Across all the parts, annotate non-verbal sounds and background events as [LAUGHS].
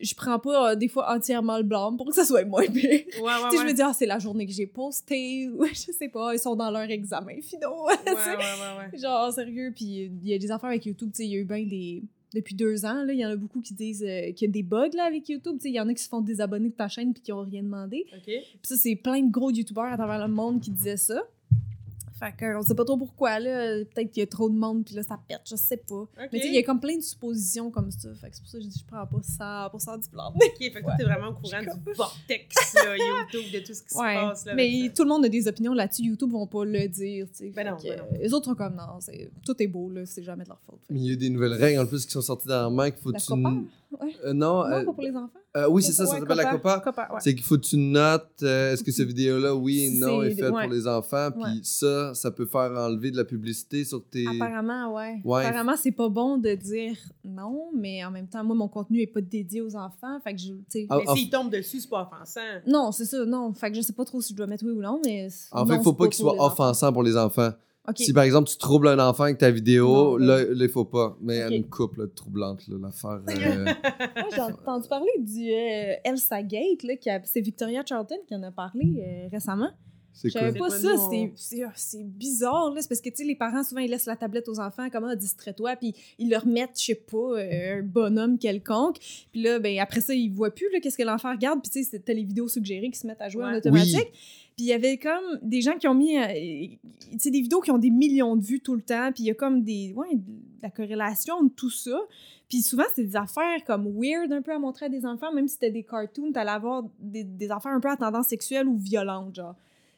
je prends pas euh, des fois entièrement le blâme pour que ça soit moins pire. Ouais, ouais, [LAUGHS] Tu sais, je ouais. me dis, ah, c'est la journée que j'ai posté, ou [LAUGHS] je sais pas, ils sont dans leur examen finaux. [LAUGHS] Ouais, ouais, ouais, ouais. Genre, sérieux, puis il y a des affaires avec YouTube, tu sais, il y a eu bien des... Depuis deux ans, là, il y en a beaucoup qui disent euh, qu'il y a des bugs là, avec YouTube. Tu sais, Il y en a qui se font désabonner de ta chaîne puis qui ont rien demandé. OK. Puis ça, c'est plein de gros YouTubeurs à travers le monde qui disaient ça. Fait qu'on sait pas trop pourquoi, là. Peut-être qu'il y a trop de monde, puis là, ça pète, je sais pas. Mais tu sais, il y a comme plein de suppositions comme ça. Fait que c'est pour ça que je dis, je prends pas ça pour ça du plan. OK, fait que toi, t'es vraiment au courant du vortex, là, YouTube, de tout ce qui Ouais. se passe, là. Mais ça. tout le monde a des opinions là-dessus. YouTube vont pas le dire, tu sais. Ben non, Fait ben non. Les autres sont comme, non, tout est beau, là. C'est jamais de leur faute. Fait Mais il y a des nouvelles règles en plus qui sont sorties dernièrement qu'il faut La que tu. Ouais. Euh, non, Non, euh, pas pour les enfants. euh, oui, c'est ça, ça Ouais, s'appelle la Copa. Copa, ouais. C'est qu'il faut que tu notes euh, est-ce que cette [LAUGHS] vidéo-là, oui, non, est faite ouais. pour les enfants. Puis Ouais. ça, ça peut faire enlever de la publicité sur tes. Apparemment, ouais. Ouais. Apparemment, c'est pas bon de dire non, mais en même temps, moi, mon contenu est pas dédié aux enfants. Fait que je, tu sais. Ah, Mais en- s'il tombe dessus, c'est pas offensant. Non, c'est ça, non. Fait que je sais pas trop si je dois mettre oui ou non, mais. En non, fait, il faut pas qu'il soit offensant pour les enfants. Si par exemple tu troubles un enfant avec ta vidéo, Non, là, il faut pas. Mais Ok. une couple là, troublante, l'affaire. euh, [LAUGHS] Moi, j'ai entendu parler du euh, Elsa Gate, là, qui a- c'est Victoria Charlton qui en a parlé euh, récemment. C'est Je savais cool. pas ça, c'est- ah, c'est bizarre, là. C'est parce que, tu sais, les parents, souvent, ils laissent la tablette aux enfants, comme, ah, distrait-toi, puis ils leur mettent, je sais pas, euh, un bonhomme quelconque. Puis là, ben, après ça, ils voient plus, là, qu'est-ce que l'enfant regarde, puis tu sais, c'était les vidéos suggérées qui se mettent à jouer en automatique. Puis il y avait comme des gens qui ont mis, euh, tu sais, des vidéos qui ont des millions de vues tout le temps, puis il y a comme des, ouais, de la corrélation de tout ça. Puis souvent, c'était des affaires comme weird un peu à montrer à des enfants, même si c'était des cartoons, t'allais avoir des, des affaires un peu à tendance sexuelle ou violente, genre.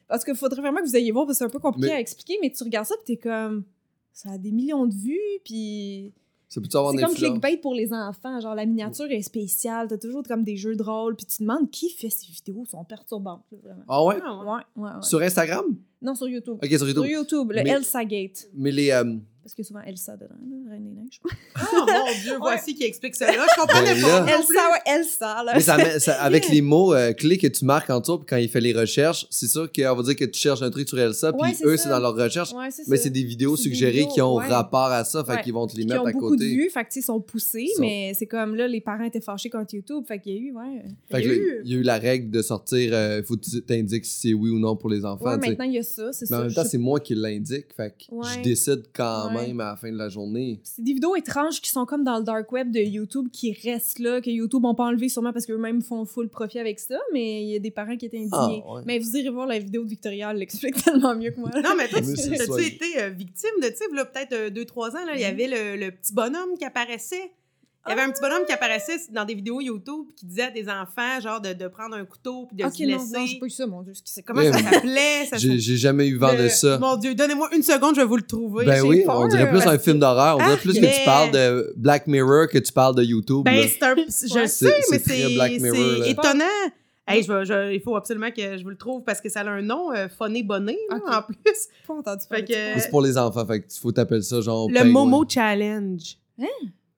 Parce qu'il faudrait vraiment que vous ayez voir, parce que c'est un peu compliqué Mais- à expliquer, mais tu regardes ça, puis t'es comme... Ça a des millions de vues, puis... C'est comme influence. clickbait pour les enfants. Genre, la miniature est spéciale, t'as toujours comme des jeux de rôle, puis tu te demandes qui fait ces vidéos, sont perturbantes, vraiment. Ah ouais? Ah, ouais. Ouais, ouais, ouais. Sur Instagram? Non, sur YouTube. Ok, sur Sur YouTube. YouTube, le Mais- Elsa Gate. Mais les. euh, Parce qu'il y a souvent Elsa dedans, là, Reine des Neiges. Oh mon Dieu, [LAUGHS] voici qui explique cela. Je comprenais Ben pas. Elsa, ouais, Elsa, là. mais ça met- ça- avec les mots euh, clés que tu marques en dessous, puis quand il fait les recherches, c'est sûr qu'on va dire que tu cherches un truc sur Elsa, puis eux, ça. c'est dans leurs recherches. Mais ça. c'est des vidéos des suggérées vidéos, qui ont ouais. rapport à ça, fait Ouais. qu'ils vont te les Qui mettre ont à beaucoup de côté. vues, fait que, ils sont poussés, Sont- mais c'est comme là, les parents étaient fâchés contre YouTube, fait qu'il y a eu, ouais. Fait Il y a eu- il y a eu la règle de sortir, euh, faut que tu t'indiques si c'est oui ou non pour les enfants. Ouais, maintenant, il y a ça, c'est Mais en ça. même temps, c'est moi qui l'indique, fait que je décide quand. Même à la fin de la journée. C'est des vidéos étranges qui sont comme dans le dark web de YouTube qui restent là, que YouTube n'ont pas enlevé sûrement parce qu'eux-mêmes font full profit avec ça, mais il y a des parents qui étaient indignés. Ah, ouais. Mais vous irez voir la vidéo de Victoria, elle l'explique [LAUGHS] tellement mieux que moi. Non, mais toi, tu as-tu été euh, victime de, tu peut-être 2-3 ans, là, il y Mhm. avait le, le petit bonhomme qui apparaissait. Il y avait un petit bonhomme qui apparaissait dans des vidéos YouTube qui disait à des enfants, genre, de, de prendre un couteau puis de ok, se non, laisser. non, j'ai pas eu ça, mon Dieu. C'est Comment ça mais- s'appelait? J'ai j'ai jamais eu vent de ça. Mon Dieu, donnez-moi une seconde, je vais vous le trouver. Ben oui, peur, on dirait plus un que- film d'horreur. On dirait Ah, plus que tu parles de Black Mirror que tu parles de YouTube. Ben, c'est un. Je Ouais. sais, mais c'est étonnant. Hey, je vais- je- il faut absolument que je vous le trouve parce que ça a un nom, euh, Bonnet, en plus. pas entendu Fait que- c'est pour les enfants, fait que faut t'appeler ça genre. Le. Momo Challenge. Bon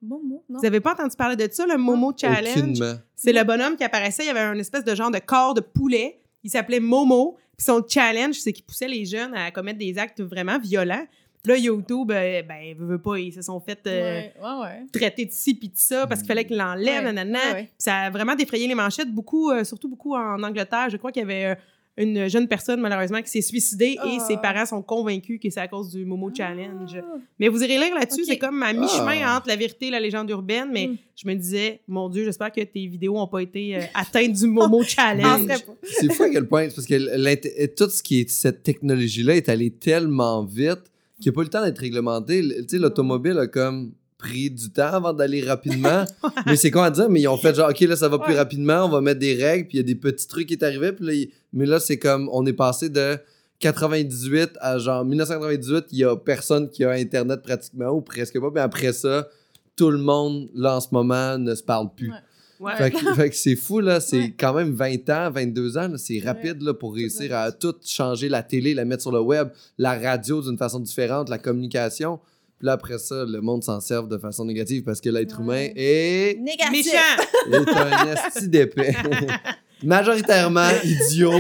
mot, non? Vous avez pas entendu parler de ça, le Momo Challenge? Aucunement. C'est le bonhomme qui apparaissait, il y avait un espèce de genre de corps de poulet. Il s'appelait Momo. Puis son challenge, c'est qu'il poussait les jeunes à commettre des actes vraiment violents. Là, YouTube, euh, ben, veut, veut pas, ils se sont fait euh, Ouais, ouais, ouais. traiter de ci puis de ça parce qu'il fallait qu'il l'enlève, Ouais, nanana. Ça a vraiment défrayé les manchettes, beaucoup, euh, surtout beaucoup en Angleterre. Je crois qu'il y avait euh, une jeune personne, malheureusement, qui s'est suicidée et Ah. ses parents sont convaincus que c'est à cause du Momo Challenge. Ah. Mais vous irez lire là-dessus, c'est comme à mi-chemin Ah. entre la vérité et la légende urbaine. Mais Mm. je me disais, mon Dieu, j'espère que tes vidéos n'ont pas été euh, atteintes du Momo [LAUGHS] Challenge. C'est fou à quel point. C'est parce que tout ce qui est cette technologie-là est allé tellement vite qu'il n'y a pas eu le temps d'être réglementé. Le- Tu sais, l'automobile a comme pris du temps avant d'aller rapidement. [LAUGHS] mais c'est quoi à dire? Mais ils ont fait genre, OK, là, ça va plus Ouais. rapidement, on va mettre des règles, puis il y a des petits trucs qui est arrivé. Puis là, mais là, c'est comme, on est passé de 98 à genre 1998, il y a personne qui a Internet pratiquement, ou presque pas. Mais après ça, tout le monde, là, en ce moment, ne se parle plus. Ouais. Ouais. Fait que, c'est fou, là. C'est Ouais. quand même 20 ans, 22 ans. C'est rapide là, pour réussir à tout changer. La télé, la mettre sur le web, la radio d'une façon différente, la communication. Puis là, après ça, le monde s'en sert de façon négative parce que l'être humain est, Négatif. Méchant! [LAUGHS] est un esti d'épais. [LAUGHS] Majoritairement idiot,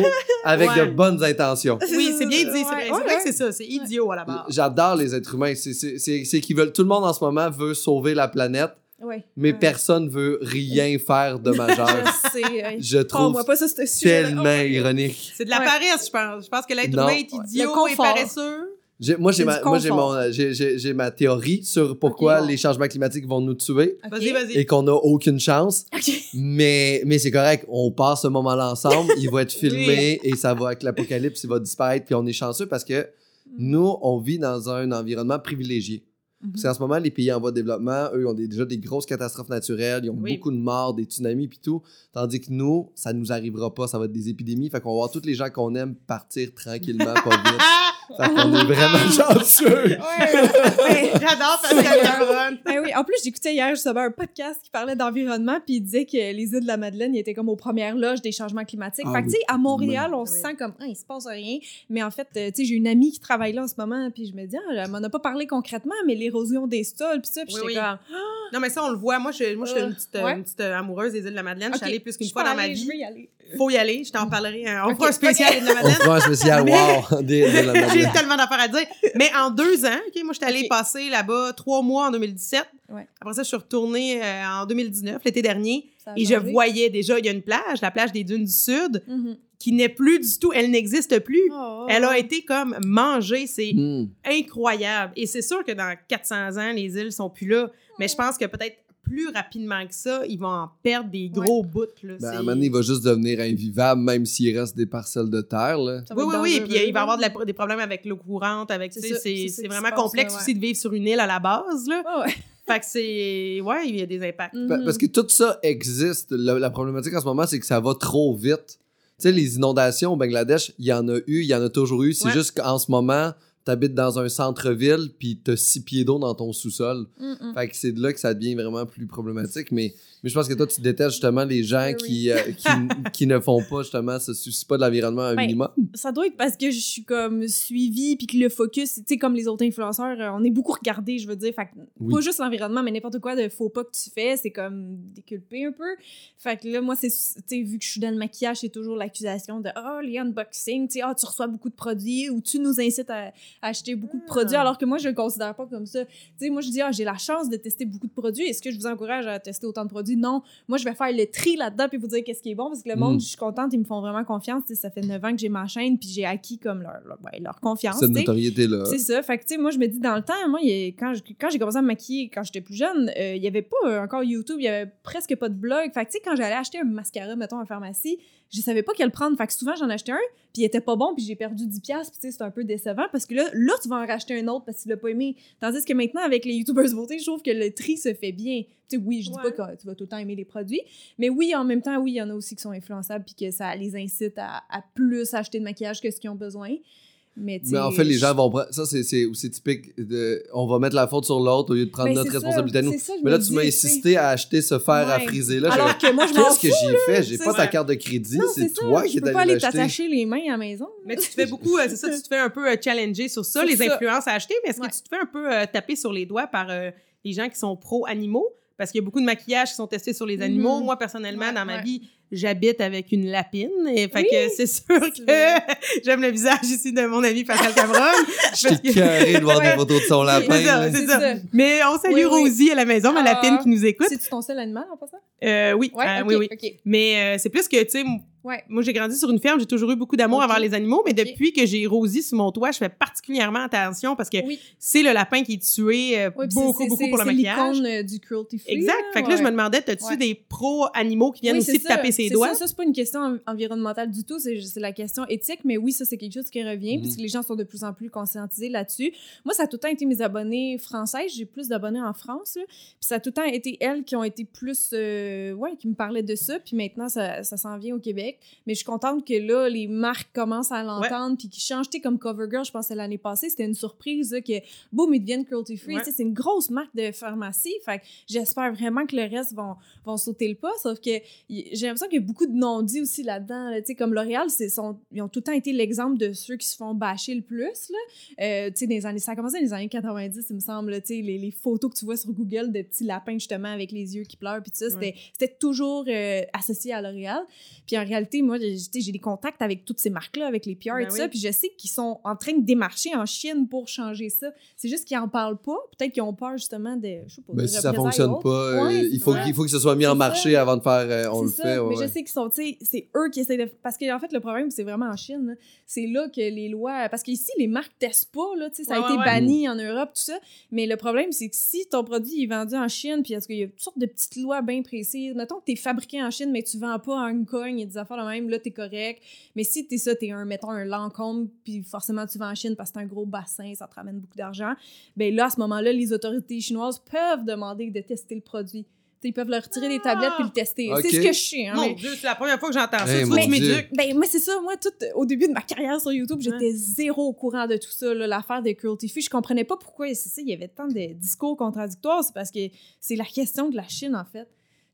avec Ouais. de bonnes intentions. Oui, c'est bien dit. C'est Ouais, vrai, c'est ouais, vrai ouais. que c'est ça. C'est idiot à la base. J'adore les êtres humains. C'est- qu'ils veulent. Tout le monde en ce moment veut sauver la planète. Ouais. mais ouais. personne veut rien faire de majeur. Je sais. Je trouve moi pas ça, tellement ironique. C'est de la Ouais. paresse, je pense. Je pense que l'être humain est idiot et paresseux. J'ai- Moi, j'ai C'est ma, moi, mon- j'ai- j'ai- j'ai ma théorie sur pourquoi les changements climatiques vont nous tuer et qu'on n'a aucune chance. Mais, mais c'est correct, on passe ce moment-là ensemble, il va être [LAUGHS] filmé et ça va avec l'apocalypse, il va disparaître, puis on est chanceux parce que nous, on vit dans un environnement privilégié. Mhm. Parce qu'en ce moment, les pays en voie de développement, eux, ont des- déjà des grosses catastrophes naturelles, ils ont Oui. beaucoup de morts, des tsunamis, puis tout. Tandis que nous, ça nous arrivera pas, ça va être des épidémies. Fait qu'on va voir tous les gens qu'on aime partir tranquillement, pas vite. [LAUGHS] fait qu'on est vraiment [LAUGHS] chanceux. Ouais, J'adore Pascal. Ben oui, en plus, j'écoutais hier justement un podcast qui parlait d'environnement, puis il disait que les îles de la Madeleine ils étaient comme aux premières loges des changements climatiques. Ah fait que, oui. tu sais, à Montréal, on Oui. se sent comme, ah, il se passe rien. Mais en fait, euh, tu sais, j'ai une amie qui travaille là en ce moment, puis je me dis, ah, elle m'en a pas parlé concrètement, mais l'érosion des sols, puis ça, puis Oui, oui. comme, Non, mais ça, on le voit. Moi, je, moi, je suis Euh, une petite, euh, ouais. une petite euh, amoureuse des îles de la Madeleine. Je suis allée plus qu'une fois dans ma vie. Je veux y aller. Faut y aller. Je t'en parlerai. euh, On Ok, fera un spécial îles de la On Madeleine. fera un spécial wow des, de la J'ai tellement d'affaires à dire. Mais en deux ans, OK, moi, j'étais allée passer là-bas trois mois en 2017. Ouais. Après ça, je suis retournée euh, en 2019, l'été dernier. Et je voyais déjà, il y a une plage, la plage des Dunes du Sud, Mhm. qui n'est plus du tout, elle n'existe plus. Oh. Elle a été comme mangée. C'est Hmm. incroyable. Et c'est sûr que dans 400 ans, les îles sont plus là. Mais je pense que peut-être plus rapidement que ça, ils vont en perdre des gros bouts. Là. Ben, à un moment donné, il va juste devenir invivable, même s'il reste des parcelles de terre. Là. Oui, oui, oui. Puis il va avoir de là. la- des problèmes avec l'eau courante. avec C'est vraiment complexe ouais. aussi de vivre sur une île à la base. Là. Ouais. [LAUGHS] Fait que c'est. Ouais, il y a des impacts. Pa-. Parce que tout ça existe. La, la problématique en ce moment, c'est que ça va trop vite. Tu sais, les inondations au Bangladesh, il y en a eu, il y en a toujours eu. C'est Ouais. juste qu'en ce moment, t'habites dans un centre-ville, puis t'as six pieds d'eau dans ton sous-sol. Fait que c'est de là que ça devient vraiment plus problématique. Mais, mais je pense que toi, tu détestes justement les gens Oui. qui, euh, qui, [LAUGHS] qui ne font pas, justement, se soucient pas de l'environnement un Ben, minimum. Ça doit être parce que je suis comme suivie puis que le focus, tu sais, comme les autres influenceurs, euh, on est beaucoup regardés, je veux dire. Fait que Oui. pas juste l'environnement, mais n'importe quoi de faux pas que tu fais, c'est comme déculpé un peu. Fait que là, moi, c'est, tu sais, vu que je suis dans le maquillage, c'est toujours l'accusation de oh, les unboxings, tu sais, ah, tu reçois beaucoup de produits ou tu nous incites à acheter beaucoup de Ah. produits, alors que moi, je le considère pas comme ça. Tu sais, moi, je dis, ah, j'ai la chance de tester beaucoup de produits. Est-ce que je vous encourage à tester autant de produits? Non. Moi, je vais faire le tri là-dedans puis vous dire qu'est-ce qui est bon parce que le monde, Mm. je suis contente, ils me font vraiment confiance. Tu sais, ça fait 9 ans que j'ai ma chaîne puis j'ai acquis comme leur, leur, leur confiance. Cette notoriété-là. C'est ça. Fait que, tu sais, moi, je me dis, dans le temps, moi, il y a- quand, je- quand j'ai commencé à me maquiller, quand j'étais plus jeune, euh, il y avait pas euh, encore YouTube, il y avait presque pas de blog. Fait que, tu sais, quand j'allais acheter un mascara, mettons, en pharmacie, je savais pas quel prendre. Fait que souvent, j'en achetais un, puis il était pas bon, puis j'ai perdu 10$, piastres, puis tu sais, c'est un peu décevant parce que là, là, tu vas en racheter un autre parce que tu l'as pas aimé. Tandis que maintenant, avec les YouTubers beauté, je trouve que le tri se fait bien. Tu sais, oui, je dis Ouais. pas que tu vas tout le temps aimer les produits, mais oui, en même temps, oui, il y en a aussi qui sont influençables, puis que ça les incite à, à plus acheter de maquillage que ce qu'ils ont besoin. Mais, tu Mais en fait, les je- gens vont prendre. Ça, c'est- aussi typique. De... On va mettre la faute sur l'autre au lieu de prendre notre responsabilité à nous. ça, Mais là, tu m'as tu insisté à acheter ce fer à friser là. Alors que moi, je Qu'est-ce que j'ai fait? J'ai pas ta carte de crédit, c'est toi qui Je es peux pas allé aller l'acheter. t'attacher les mains à la maison. Mais tu te fais beaucoup, euh, c'est ça, tu te fais un peu euh, challenger sur ça, les influences à acheter, mais est-ce que tu te fais un peu euh, taper sur les doigts par les gens qui sont pro-animaux? Parce qu'il y a beaucoup de maquillages qui sont testés sur les animaux. Mhm. Moi, personnellement, dans ma vie, j'habite avec une lapine. Et fait Oui, que c'est sûr c'est que [LAUGHS] j'aime le visage ici de mon ami Pascal Cameron. [LAUGHS] Je t'ai carré de voir des photos de son lapin. C'est ça, là. c'est C'est ça. ça. Mais on salue Oui, oui. Rosie à la maison, ma Ah. lapine qui nous écoute. C'est-tu ton seul animal en passant? Euh, oui, Ouais, euh, oui, oui. ok. Mais euh, c'est plus que, tu sais, Ouais. moi, j'ai grandi sur une ferme, j'ai toujours eu beaucoup d'amour Ok. envers les animaux, mais depuis que j'ai Rosie sur mon toit, je fais particulièrement attention parce que Oui. c'est le lapin qui est tué euh, beaucoup, c'est- beaucoup c'est- pour le c'est maquillage. l'icône euh, du cruelty free. Exact. Fait que là, je me demandais, t'as-tu Ouais. des pros-animaux qui viennent Oui, aussi c'est te taper ses C'est doigts? Ça, ça c'est pas une question en- environnementale du tout, c'est c'est la question éthique, mais oui, ça, c'est quelque chose qui revient, Mhm. puisque les gens sont de plus en plus conscientisés là-dessus. Moi, ça a tout le temps été mes abonnés françaises, j'ai plus d'abonnés en France, là. puis ça a tout le temps été elles qui ont été plus, euh, ouais, qui me parlaient de ça, puis maintenant, ça, ça s'en vient au Québec. Mais je suis contente que là, les marques commencent à l'entendre, puis qu'ils changent, tu sais, comme CoverGirl, je pense que l'année passée, c'était une surprise, là, que boum, ils deviennent cruelty-free, Ouais. Tu sais, c'est une grosse marque de pharmacie, fait que j'espère vraiment que le reste vont, vont sauter le pas, sauf que j'ai l'impression qu'il y a beaucoup de non-dits aussi là-dedans. là. Tu sais, comme L'Oréal, ils ont tout le temps été l'exemple de ceux qui se font bâcher le plus. Là. Euh, tu sais, dans les années, ça a commencé dans les années 90, il me semble. là, tu sais, les, les photos que tu vois sur Google de petits lapins, justement, avec les yeux qui pleurent, puis tout ça, c'était c'était toujours euh, associé à L'Oréal. Puis en réalité, réalité, moi, j'ai tu des contacts avec toutes ces marques-là, avec les PR et Ben tout ça, puis je sais qu'ils sont en train de démarcher en Chine pour changer ça. C'est juste qu'ils en parlent pas. Peut-être qu'ils ont peur, justement, de. Je sais pas. Ben, de si ça représailles fonctionne pas, euh, Ouais, il, faut, qu'il- il faut que ce soit mis en ça. marché avant de faire. euh, on le fait. ouais, mais ouais. je sais qu'ils sont, tu sais, c'est eux qui essaient de. Parce qu'en fait, le problème, c'est vraiment en Chine. là. C'est là que les lois. Parce qu'ici, les marques testent pas, là, tu sais, ça a Ouais, été banni en Europe, tout ça. Mais le problème, c'est que si ton produit est vendu en Chine, puis parce qu'il y a toutes sortes de petites lois bien précises? Mettons que t'es fabriqué en Chine, mais tu vends pas à Hong Kong et des affaires de même, là, t'es correct. Mais si t'es ça, t'es un, mettons, un Lancôme, puis forcément tu vends en Chine parce que c'est un gros bassin, ça te ramène beaucoup d'argent, ben là, à ce moment-là, les autorités chinoises peuvent demander de tester le produit. Tu sais, ils peuvent leur retirer des tablettes puis le tester. C'est ce que je sais. Hein, Mon mais- Dieu, c'est la première fois que j'entends ça. Hey, Dieu. m'éduques. ben, moi, c'est ça. Moi, tout, au début de ma carrière sur YouTube, j'étais zéro au courant de tout ça, là, l'affaire de Cruelty Free. Je comprenais pas pourquoi, ça, il y avait tant de discours contradictoires. C'est parce que c'est la question de la Chine, en fait.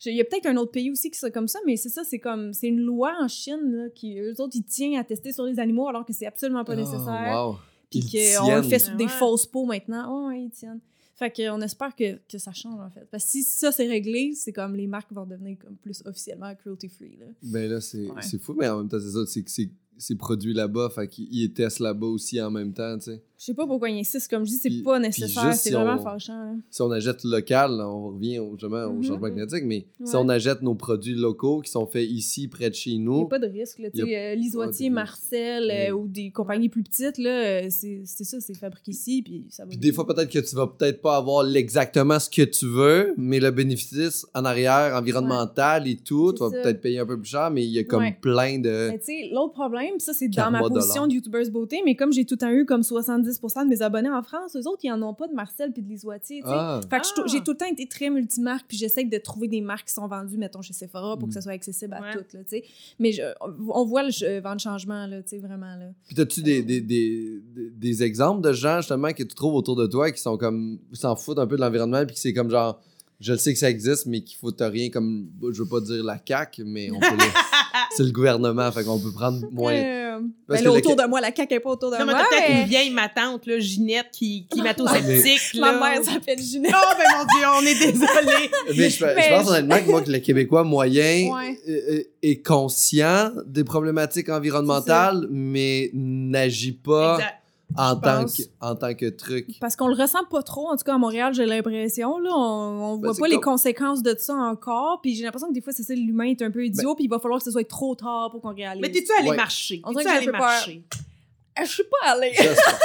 Il y a peut-être un autre pays aussi qui soit comme ça, mais c'est ça, c'est comme, c'est une loi en Chine, là, qui, eux autres, ils tiennent à tester sur les animaux alors que c'est absolument pas nécessaire. Oh, wow. Puis qu'on le fait sur des Ouais. fausses peaux maintenant. Oh, ouais, ils tiennent. Fait qu'on espère que, que ça change, en fait. Parce que si ça, c'est réglé, c'est comme les marques vont devenir comme plus officiellement cruelty-free, là. Ben là, c'est Ouais. c'est fou, mais en même temps, c'est ça, c'est que c'est- c'est produit là-bas, fait qu'ils ils testent là-bas aussi en même temps, tu sais. Je sais pas pourquoi ils insistent. Comme je dis, c'est pas nécessaire. C'est si vraiment on- fâchant. hein. Si on achète local, là, on revient au, justement au Mhm. changement climatique, mais si on achète nos produits locaux qui sont faits ici, près de chez Il n'y nous, a pas de risque. Là, Il a euh, Lisoitier, Marcel euh, Mais- ou des compagnies plus petites, euh, c'est ça, c'est fabriqué ici. Puis ça va Puis des fois, peut-être que tu vas peut-être pas avoir exactement ce que tu veux, mais le bénéfice en arrière, environnemental et tout, tu vas peut-être payer un peu plus cher, mais il y a comme plein de. Mais tu sais, l'autre problème, ça, c'est dans ma position de YouTubeuse beauté, mais comme j'ai tout le temps eu comme 70% de mes abonnés en France, eux autres, ils en ont pas de Marcel puis de sais. Ah, Fait que je tou- Ah. j'ai tout le temps été très multimarque, puis j'essaie de trouver des marques qui sont vendues, mettons, chez Sephora pour que Mm. ça soit accessible à toutes, là, tu sais. Mais je- on voit le vent de changement, là, tu sais, vraiment, là. Puis t'as-tu des, des, des, des- des exemples de gens justement que tu trouves autour de toi qui sont comme s'en foutent un peu de l'environnement puis c'est comme genre je le sais que ça existe mais qu'il faut rien comme je veux pas dire la CAQ mais on peut le- [LAUGHS] c'est le gouvernement fait qu'on peut prendre moins Euh, Parce ben que là, le- autour de moi, la CAQ est pas autour de Non, mais moi. t'as peut-être mais- une vieille ma tante, là, Ginette, qui, qui [LAUGHS] sceptique. Ma mère s'appelle Ginette. Oh, ben mon Dieu, on est [LAUGHS] désolé. mais je, pense je- honnêtement que moi que le Québécois moyen Ouais. euh, euh, est conscient des problématiques environnementales mais n'agit pas Exact. En je tant que en tant que truc Parce qu'on le ressent pas trop, en tout cas à Montréal, j'ai l'impression. Là, on, on Ben, voit pas les comme- conséquences de ça encore. Puis j'ai l'impression que des fois, c'est ça, l'humain est un peu idiot, puis il va falloir que ce soit trop tard pour qu'on réalise. Mais t'es-tu allé Ouais. marcher? On T'es-tu dirait que allé marcher? Ah, Je suis pas allée.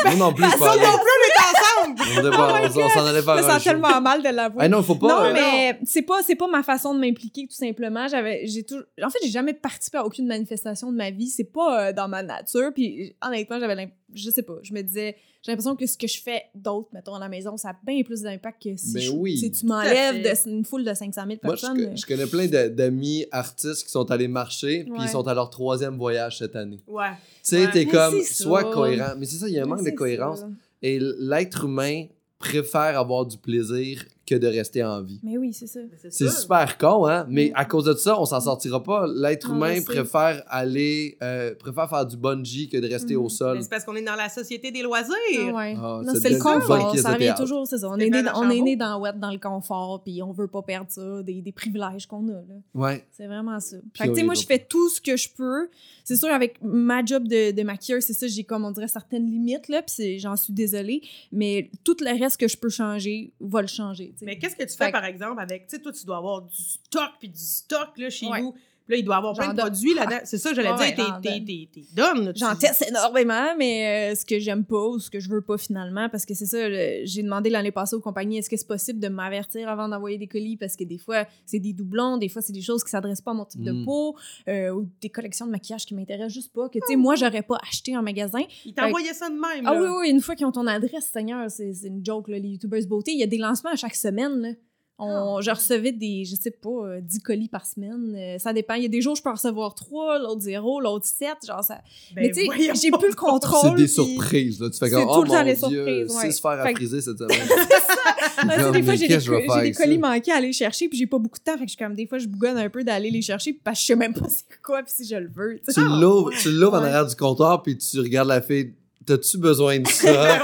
Moi non plus je suis [LAUGHS] pas Ça allé. non plus, on est ensemble! on on s'en allait Je faire me sens tellement mal de l'avouer. Ah non, faut pas. non, euh, mais c'est pas c'est pas ma façon de m'impliquer tout simplement. J'avais j'ai tout en fait, j'ai jamais participé à aucune manifestation de ma vie, c'est pas euh, dans ma nature puis honnêtement, j'avais l'imp- je sais pas, je me disais j'ai l'impression que ce que je fais d'autre mettons à la maison, ça a bien plus d'impact que si Ben je- oui. si tu m'enlèves fait. de une foule de 500 000 Moi, je, personnes. co- je connais plein d'amis artistes qui sont allés marcher, puis Ouais. ils sont à leur troisième voyage cette année. Ouais. Tu sais, Ouais. t'es comme, sois ça. cohérent. Mais c'est ça, il y a un Mais manque de cohérence. ça. Et l'être humain préfère avoir du plaisir que de rester en vie. Mais oui, c'est ça. C'est super con, hein? Mais Mm. à cause de ça, on s'en sortira pas. L'être humain préfère aller, euh, préfère faire du bungee que de rester au sol. Mais c'est parce qu'on est dans la société des loisirs. Ah ouais. Ah, c'est le confort. Ça revient toujours, c'est ça. On est, né, on est né dans Wet, dans le confort, puis on veut pas perdre ça, des, des privilèges qu'on a. Là. Ouais. C'est vraiment ça. Puis Fait que, moi, je fais tout ce que je peux. C'est sûr, avec ma job de, de maquilleuse, c'est ça, j'ai comme, on dirait, certaines limites, là, puis c'est- j'en suis désolée. Mais tout le reste que je peux changer va le changer. Mais qu'est-ce que tu fais, par exemple, avec, tu sais, toi, tu dois avoir du stock, puis du stock, là, chez Ouais. vous. Là, il doit avoir plein de produits là-dedans. C'est ça, j'allais dire, t'es- t'es donne, J'en teste énormément, mais euh, ce que j'aime pas ou ce que je veux pas finalement, parce que c'est ça, j'ai demandé l'année passée aux compagnies, est-ce que c'est possible de m'avertir avant d'envoyer des colis, parce que des fois, c'est des doublons, des fois, c'est des choses qui s'adressent pas à mon type de Mm. peau, euh, ou des collections de maquillage qui m'intéressent juste pas, que, tu sais, moi, j'aurais pas acheté en magasin. Ils t'envoyaient ça de même, Ah oui, oui, une fois qu'ils ont ton adresse, Seigneur, c'est c'est une joke, là, les YouTubers beauté. Il y a des lancements à chaque semaine, là. On, Ah. Je recevais des, je sais pas, euh, 10 colis par semaine. Euh, ça dépend. Il y a des jours, je peux en recevoir 3, l'autre 0, l'autre 7. Genre, ça, Ben, mais tu sais, j'ai plus le [LAUGHS] contrôle. C'est des puis- surprises, là. Tu fais C'est comme, tout oh le temps mon les Dieu, surprises, ouais. six fers à friser cette [LAUGHS] semaine. Sais, Comme, des fois, j'ai des, faire colis ça? manqués à aller chercher, puis j'ai pas beaucoup de temps. Fait que je comme, des fois, je bougonne un peu d'aller les chercher, parce que je sais même pas [LAUGHS] c'est quoi, puis si je le veux. tu tu l'ouvres, tu l'ouvres en arrière du comptoir, puis tu regardes la fille. T'as-tu besoin de ça?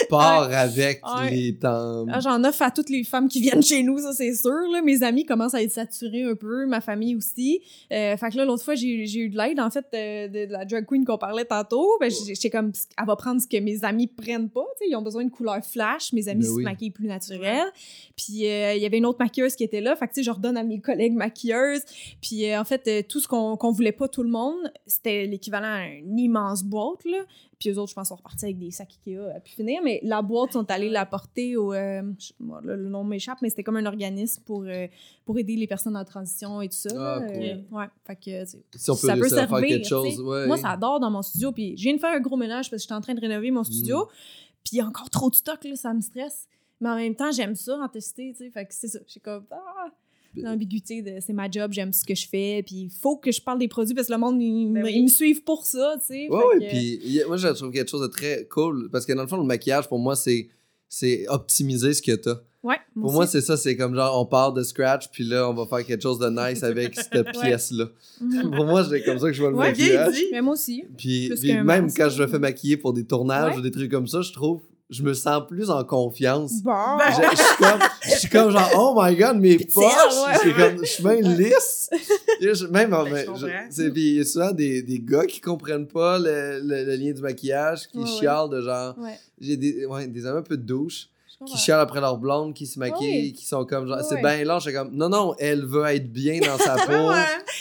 Tu pars avec Ouais. les temps. Ah, J'en offre à toutes les femmes qui viennent chez nous, ça c'est sûr. Là. Mes amis commencent à être saturés un peu, ma famille aussi. Euh, fait que là, l'autre fois, j'ai eu de l'aide, en fait, euh, de, de la drag queen qu'on parlait tantôt. Ben, j'étais comme, elle va prendre ce que mes amis prennent pas. Ils ont besoin de couleurs flash. Mes amis Ben se oui. maquillent plus naturel. Puis euh, il y avait une autre maquilleuse qui était là. Fait que, tu sais, je redonne à mes collègues maquilleuses. Puis euh, en fait, euh, tout ce qu'on qu'on voulait pas tout le monde, c'était l'équivalent à une immense boîte, là. Puis eux autres, je pense, sont repartis avec des sacs Ikea à pu finir. Mais la boîte, sont allés la porter au... euh, je- moi, là, le nom m'échappe, mais c'était comme un organisme pour, euh, pour aider les personnes en transition et tout ça. Ah, cool. Euh, ouais, fait que... tu sais, Si on peut ça peut servir, faire quelque chose, ouais. Moi, ça adore dans mon studio. Puis je viens de faire un gros ménage parce que j'étais en train de rénover mon studio. Puis il y a encore trop de stock, là, ça me stresse. Mais en même temps, j'aime ça, en tester, tu sais. Fait que c'est ça. J'ai comme... Ah, l'ambiguïté de c'est ma job, j'aime ce que je fais. Puis il faut que je parle des produits parce que le monde, ils, Ben me- oui. ils me suivent pour ça, tu sais. Ouais, que- puis moi, je trouve quelque chose de très cool. Parce que dans le fond, le maquillage, pour moi, c'est c'est optimiser ce que t'as. Ouais, Pour moi, c'est ça, c'est comme genre, on part de scratch, puis là, on va faire quelque chose de nice avec cette [LAUGHS] pièce-là. Mhm. Pour moi, c'est comme ça que je vois le Ouais, bien maquillage. dit. Mais moi aussi. Puis, même quand je me fais maquiller pour des tournages Ouais. ou des trucs comme ça, je trouve, je me sens plus en confiance. Bon. Je, je suis comme, je suis comme genre, oh my god, mes Petite, poches! ouais. C'est comme, je suis bien lisse. Je- même en, Ben, je je- c'est- puis il y a souvent des, des gars qui comprennent pas le, le- le lien du maquillage, qui Ouais, ouais. chialent de genre, Ouais, j'ai des, ouais, des amis un peu de douche, qui chialent après leur blonde, qui se maquillent, Ouais. qui sont comme genre, Ouais, c'est bien là, je suis comme, non, non, elle veut être bien dans [LAUGHS] sa Ouais, peau.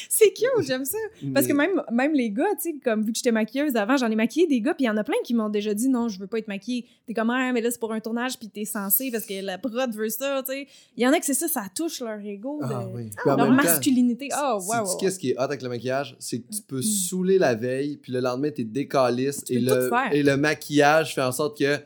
C'est cute, j'aime ça. Parce que même, même les gars, tu sais, comme vu que j'étais maquilleuse avant, j'en ai maquillé des gars, puis il y en a plein qui m'ont déjà dit non, je veux pas être maquillée. T'es comme, ah, mais là, c'est pour un tournage, puis t'es censé parce que la prod veut ça, tu sais. Il y en a que c'est ça, ça touche leur ego, de- Ah oui. En leur masculinité. Ah, Si- wow. qu'est-ce qui est hot avec le maquillage? C'est que tu peux saouler la veille, puis le lendemain, t'es décaliste, Tu et le, et le maquillage fait en sorte que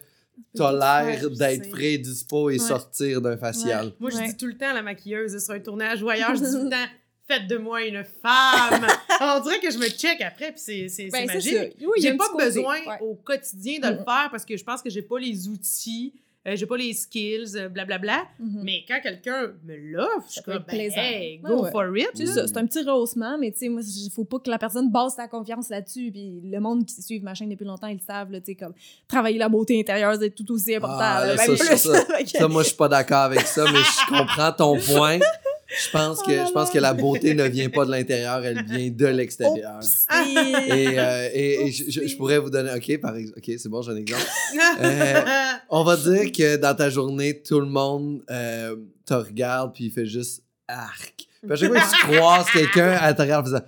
t'as tout l'air faire, d'être frais, dispo et Ouais. sortir d'un facial. Moi, je Ouais. dis tout le temps à la maquilleuse sur un tournage ou ailleurs, je dis tout le [LAUGHS] temps faites de moi une femme. [LAUGHS] On dirait que je me check après, puis c'est c'est- Ben, magique. Oui, j'ai pas côté. besoin Ouais. au quotidien de le Mhm. faire parce que je pense que j'ai pas les outils, euh, j'ai pas les skills, euh, blablabla. Mhm. Mais quand quelqu'un me l'offre, je suis comme, ben, hey, go ouais. for it. C'est un petit rehaussement, mais tu sais, faut pas que la personne base sa confiance là-dessus. Puis le monde qui suit ma chaîne depuis longtemps, ils le savent, là, tu sais, comme travailler la beauté intérieure, c'est tout aussi important. Ah, là, là, même ça, plus. [LAUGHS] Ça, moi, je suis pas d'accord avec ça, mais je comprends ton point. [LAUGHS] Je pense que, Oh je pense que la beauté ne vient pas de l'intérieur, elle vient de l'extérieur. Oups. Et, euh, et, et je, pourrais vous donner. Ok, par exemple. Ok, c'est bon, j'ai un exemple. Euh, On va dire que dans ta journée, tout le monde euh, te regarde puis il fait juste arc. Puis à chaque fois que tu croises quelqu'un à ta en faisant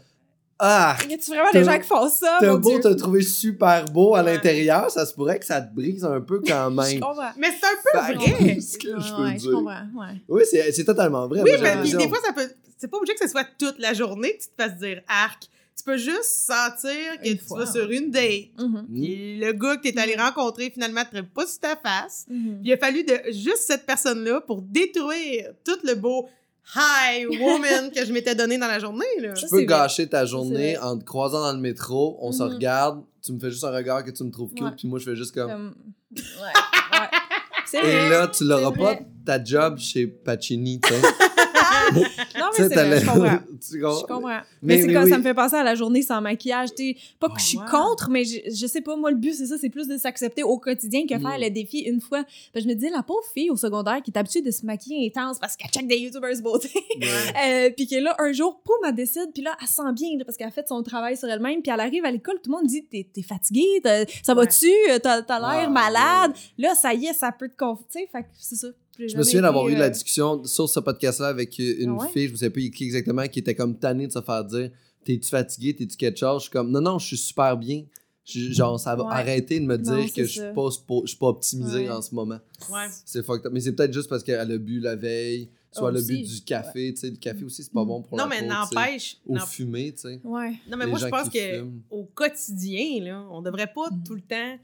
arc. Y a-tu vraiment des T'as- gens qui font ça? T'as beau te trouver super beau à Ouais. l'intérieur, ça se pourrait que ça te brise un peu quand [LAUGHS] Je même. comprends. Mais c'est un peu vrai. ce que je peux ouais, je dire? comprends, ouais. Oui, c'est totalement vrai. Oui, mais l'impression- des fois, ça peut. C'est pas obligé que ce soit toute la journée que tu te fasses dire arc. Tu peux juste sentir que Une tu fois, vas sur une date. Mm. Puis le gars que t'es allé rencontrer, finalement, te pas sur ta face. Puis il a fallu de juste cette personne-là pour détruire tout le beau high woman que je m'étais donné dans la journée. Là. Tu Ça, peux gâcher ta journée en te croisant dans le métro, on se Mhm. regarde, tu me fais juste un regard que tu me trouves cool, puis moi je fais juste comme. Comme- [LAUGHS] Ouais, ouais. Et vrai. là, tu l'auras pas ta job chez Pacini, tu sais. [LAUGHS] Non, mais c'est je comprends. [LAUGHS] tu comprends? Je comprends. Mais, Mais- c'est comme oui. ça me fait penser à la journée sans maquillage. t'sais. pas que Oh, je suis wow. contre, mais je, je sais pas, moi, le but, c'est ça, c'est plus de s'accepter au quotidien que Mm. faire le défi une fois. Que je me disais, la pauvre fille au secondaire qui est habituée de se maquiller intense parce qu'elle check des YouTubers beauté. [LAUGHS] Euh, puis que là, un jour, poum, elle décide, puis là, elle sent bien, parce qu'elle a fait son travail sur elle-même, puis elle arrive à l'école, tout le monde dit T'es fatiguée, ça va-tu, t'as t'as l'air malade. Là, ça y est, ça peut te conforter. Fait que c'est ça. Je me souviens d'avoir eu la euh, discussion sur ce podcast-là avec euh, une Ah ouais? fille, je ne sais pas qui exactement, qui était comme tannée de se faire dire T'es-tu fatigué, t'es-tu quelque chose? Je suis comme Non, non, je suis super bien. Je- genre, ça va Ouais. arrêter de me dire que je suis pas, je suis pas optimisé Ouais. en ce moment. Ouais. C'est fucked up. Mais c'est peut-être juste parce qu'elle a bu la veille, soit Ah, elle a bu aussi. du café. Tu sais, le café aussi, c'est pas Mm. bon pour Non, la mais n'empêche. Ou n'en- fumer, tu sais. Ouais. Non, mais les moi, je pense que fument. au quotidien, là, on devrait pas Mm. tout le temps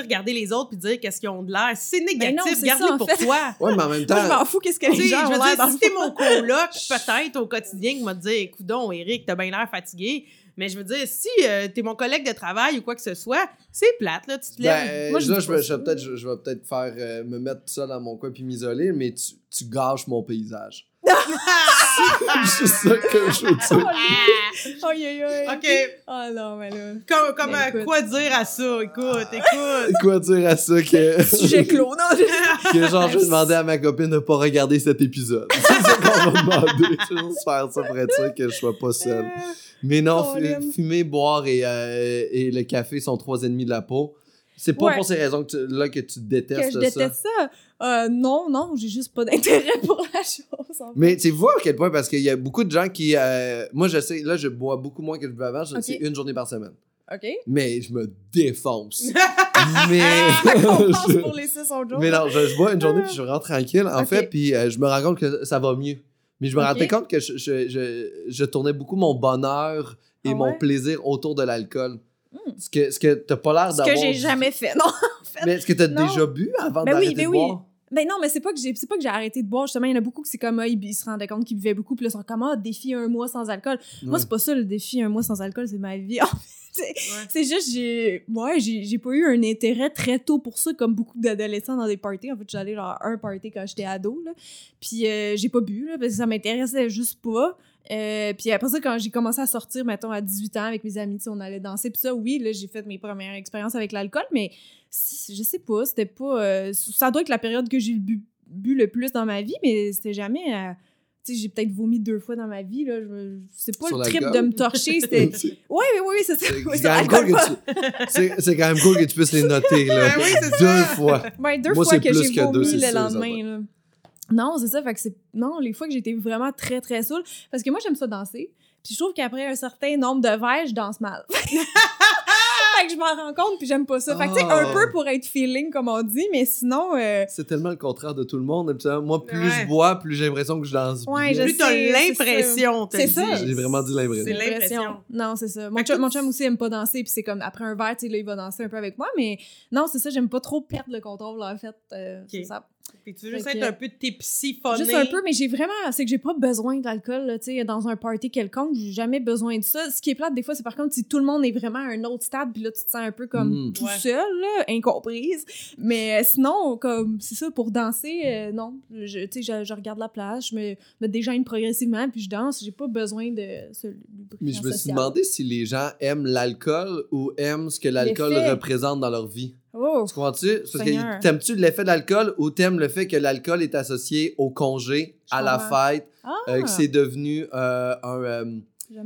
regarder les autres puis dire qu'est-ce qu'ils ont de l'air. C'est négatif, garde-le pour fait. toi. Ouais, mais en même temps. [LAUGHS] Moi, je m'en fous, qu'est-ce que Tu les gens je veux ont l'air dire, si t'es mon coloc, [LAUGHS] peut-être au quotidien, qui m'a dit, écoute Eric, t'as bien l'air fatigué. Mais je veux dire, si euh, t'es mon collègue de travail ou quoi que ce soit, c'est plate, là, tu te lèves. Ben, Moi, je là, vais, je ça. vais peut-être, je, je vais peut-être faire euh, me mettre tout ça dans mon coin puis m'isoler, mais tu, tu gâches mon paysage. [LAUGHS] C'est [LAUGHS] juste ça que je veux dire. Aïe, aïe, aïe. OK. Oh non, mais là. Comme, comme, Ben, euh, écoute. quoi dire à ça? Écoute, écoute. [LAUGHS] Quoi dire à ça que, [LAUGHS] Sujet clos. Non, que genre, je vais demander à ma copine de pas regarder cet épisode. C'est ça qu'on va demander. Je vais juste faire ça pour être sûr que je sois pas seul. Mais non, fumer, boire et, euh, et le café sont trois ennemis de la peau. C'est pas Ouais. pour ces raisons que tu, là que tu détestes que je ça. déteste ça. Euh, non, non, j'ai juste pas d'intérêt [LAUGHS] pour la chose. en fait. Mais tu vois à quel point, parce qu'il y a beaucoup de gens qui. euh, moi, je sais, là, je bois beaucoup moins que je buvais avant. Je Ok. c'est une journée par semaine. OK. Mais je me défonce. [LAUGHS] mais. [LAUGHS] Je- pour les six autres jours. mais non, je, je bois une journée puis je suis vraiment tranquille, en fait, puis euh, je me rends compte que ça va mieux. Mais je me Ok. rendais compte que je, je, tournais beaucoup mon bonheur et Ah mon plaisir autour de l'alcool. Hmm. Ce que, ce que t'as pas l'air Ce d'avoir. que j'ai jamais fait. Non. [LAUGHS] Mais est-ce que t'as Non. déjà bu avant Ben oui, d'arrêter ben de oui. boire? Ben non, mais c'est pas que j'ai c'est pas que j'ai arrêté de boire justement, il y en a beaucoup qui c'est comme ah, ils, ils se rendaient compte qu'ils buvaient beaucoup puis là ils sont comme ah défi un mois sans alcool. Moi Ouais. c'est pas ça le défi un mois sans alcool, c'est ma vie. [LAUGHS] En fait, c'est- Ouais. c'est juste j'ai ouais, j'ai j'ai pas eu un intérêt très tôt pour ça comme beaucoup d'adolescents dans des parties. En fait, j'allais genre à un party quand j'étais ado là. Puis euh, j'ai pas bu là parce que ça m'intéressait juste pas. Euh, puis après ça, quand j'ai commencé à sortir, mettons, à 18 ans avec mes amis, on allait danser. Puis ça, oui, là, j'ai fait mes premières expériences avec l'alcool, mais je sais pas, c'était pas... euh, ça doit être la période que j'ai bu, bu le plus dans ma vie, mais c'était jamais... euh, tu sais, j'ai peut-être vomi deux fois dans ma vie, là. Je, c'est pas Sur le trip de me torcher, c'était... Oui, oui, oui, c'est ça. C'est Oui, quand, même cool que tu- c'est- c'est quand même cool que tu puisses les noter, là. [LAUGHS] Ben oui, c'est Deux ça. fois. Ouais, deux Moi, fois c'est que j'ai vomi le lendemain. là. Non, c'est ça. Fait que c'est. Non, les fois que j'ai été vraiment très, très saoule. Parce que moi, j'aime ça danser. Puis je trouve qu'après un certain nombre de verres, je danse mal. [LAUGHS] fait que je m'en rends compte, puis j'aime pas ça. Fait que, tu sais, un Oh. peu pour être feeling, comme on dit, mais sinon. euh, C'est tellement le contraire de tout le monde. Moi, plus Ouais. je bois, plus j'ai l'impression que je danse Ouais, bien. je Plus t'as l'impression, t'as C'est ça. J'ai vraiment dit l'impression. C'est l'impression. Non, c'est ça. Mon chum, mon chum aussi aime pas danser, puis c'est comme après un verre, tu sais, là, il va danser un peu avec moi, mais non, c'est ça, j'aime pas trop perdre le contrôle, en fait. euh, C'est ça. Puis tu veux juste Fait être que- un peu tipsy-phoné. Juste un peu, mais j'ai vraiment. C'est que j'ai pas besoin d'alcool, là, tu sais, dans un party quelconque. J'ai jamais besoin de ça. Ce qui est plate, des fois, c'est par contre si tout le monde est vraiment à un autre stade, puis là, tu te sens un peu comme Mm. tout Ouais. seul, là, incomprise. Mais euh, sinon, comme, c'est ça, pour danser, euh, non. Je- Tu sais, je, je regarde la place, je me, me déjeune progressivement, puis je danse. J'ai pas besoin de ce Mais je me suis demandé si les gens aiment l'alcool ou aiment ce que l'alcool représente dans leur vie. Oh! Tu comprends-tu? Parce que Seigneur. t'aimes-tu l'effet de l'alcool ou t'aimes le fait que l'alcool est associé au congé, Je à la fête, Ah! euh, que c'est devenu euh, un, euh,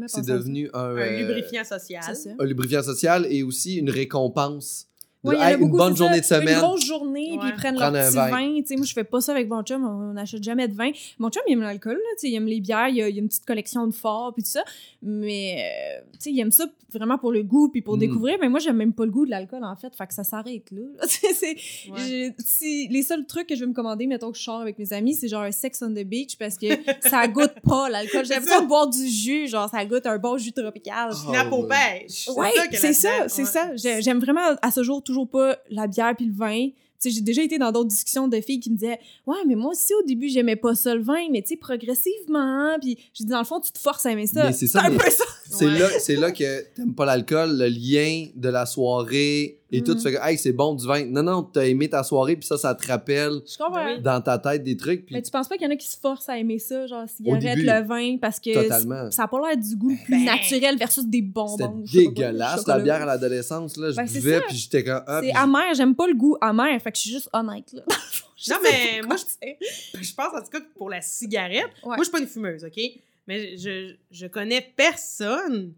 c'est devenu un, Un lubrifiant social. Un lubrifiant social et aussi une récompense. Ouais, Hey, une beaucoup, bonne ça. journée de semaine. Une grosse journée, puis ils prennent Prendre leur un petit vin. vin. Tu sais, moi, je fais pas ça avec mon chum. On n'achète jamais de vin. Mon chum, il aime l'alcool. là, tu sais, Il aime les bières. Il y a, il a une petite collection de forts, puis tout ça. Mais, euh, tu sais, il aime ça vraiment pour le goût, puis pour Mm. découvrir. Mais moi, j'aime même pas le goût de l'alcool, en fait. Fait que ça s'arrête, là. [LAUGHS] C'est- c'est- Ouais. je- si, les seuls trucs que je vais me commander, mettons que je sors avec mes amis, c'est genre un sex on the beach parce que [LAUGHS] ça goûte pas l'alcool. J'ai l'impression de boire du jus, genre ça goûte un bon jus tropical. Oh, aux ouais. c'est ça, c'est ça. J'ai- J'aime vraiment à ce jour toujours pas la bière puis le vin. Tu sais, j'ai déjà été dans d'autres discussions de filles qui me disaient Ouais, mais moi aussi au début, j'aimais pas ça le vin, mais tu sais, progressivement. hein. Puis j'ai dit Dans le fond, tu te forces à aimer ça. C'est un mais- peu ça. C'est Ouais. là, c'est là que t'aimes pas l'alcool, le lien de la soirée et tout. Mhm. Tu fais que, hey, c'est bon du vin. Non, non, t'as aimé ta soirée, puis ça, ça te rappelle Je dans ta tête des trucs. Puis Mais tu penses pas qu'il y en a qui se forcent à aimer ça, genre cigarette, le vin, parce que Totalement. ça a pas l'air du goût le plus Ben, naturel versus des bonbons. c'était je quoi, dégueulasse, la bière à l'adolescence. Là, je Ben, buvais, puis j'étais comme. Ah, C'est amer, j'aime pas le goût amer, fait que je suis juste honnête, là. [LAUGHS] Je Non, mais moi, dire. Je pense en tout cas que pour la cigarette, Ouais. moi je suis pas une fumeuse, OK? Mais je, je connais personne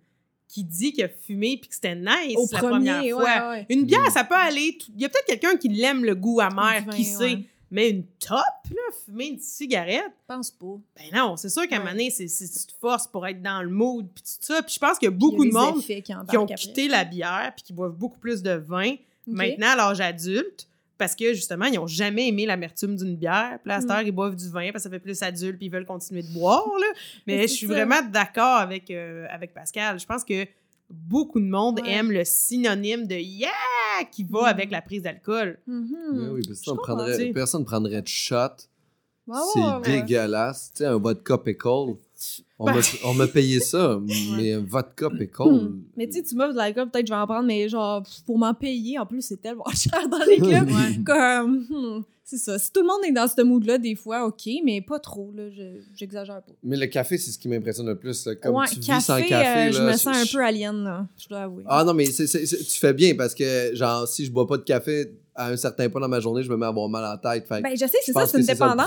qui dit qu'il a fumé puis que c'était nice Au la premier, première fois. ouais. Une bière, Mm. ça peut aller. Il y a peut-être quelqu'un qui l'aime le goût amer, vin, qui sait. Mais une top, là, fumer une cigarette, Je pense pas. ben non, c'est sûr qu'à un moment donné, c'est c'est- tu te forces pour être dans le mood puis tout ça. Puis je pense qu'il y a beaucoup y de a monde qui, qui ont après. quitté la bière puis qui boivent beaucoup plus de vin maintenant à l'âge adulte parce que justement, ils n'ont jamais aimé l'amertume d'une bière. Puis là, à cette Mm. heure, ils boivent du vin parce que ça fait plus adulte puis ils veulent continuer de boire. Là. Mais je suis ça. vraiment d'accord avec, euh, avec Pascal. Je pense que beaucoup de monde Ouais. aime le synonyme de yeah qui va Mm. avec la prise d'alcool. Mhm. Ben oui, parce que prendrait- personne ne prendrait de shot. C'est ouais. dégueulasse. Tu sais, un vodka pickle. On m'a- payé ça, [LAUGHS] mais vodka pickle. Hmm. Mais tu sais, tu m'offres de l'alcool, peut-être que je vais en prendre, mais genre, pour m'en payer, en plus, c'est tellement [LAUGHS] cher dans les [LAUGHS] clubs. Comme, hmm, C'est ça. Si tout le monde est dans ce mood-là, des fois, OK, mais pas trop, là. je- J'exagère pas. Mais le café, c'est ce qui m'impressionne le plus. là. Comme ouais, tu café, vis sans euh, café. je là, me sens un peu alien, là. Je dois avouer. Ah non, mais tu fais bien parce que, genre, si je bois pas de café à un certain point dans ma journée, je me mets à avoir mal à la tête. Fait Ben, je sais, c'est je ça, c'est une dépendance.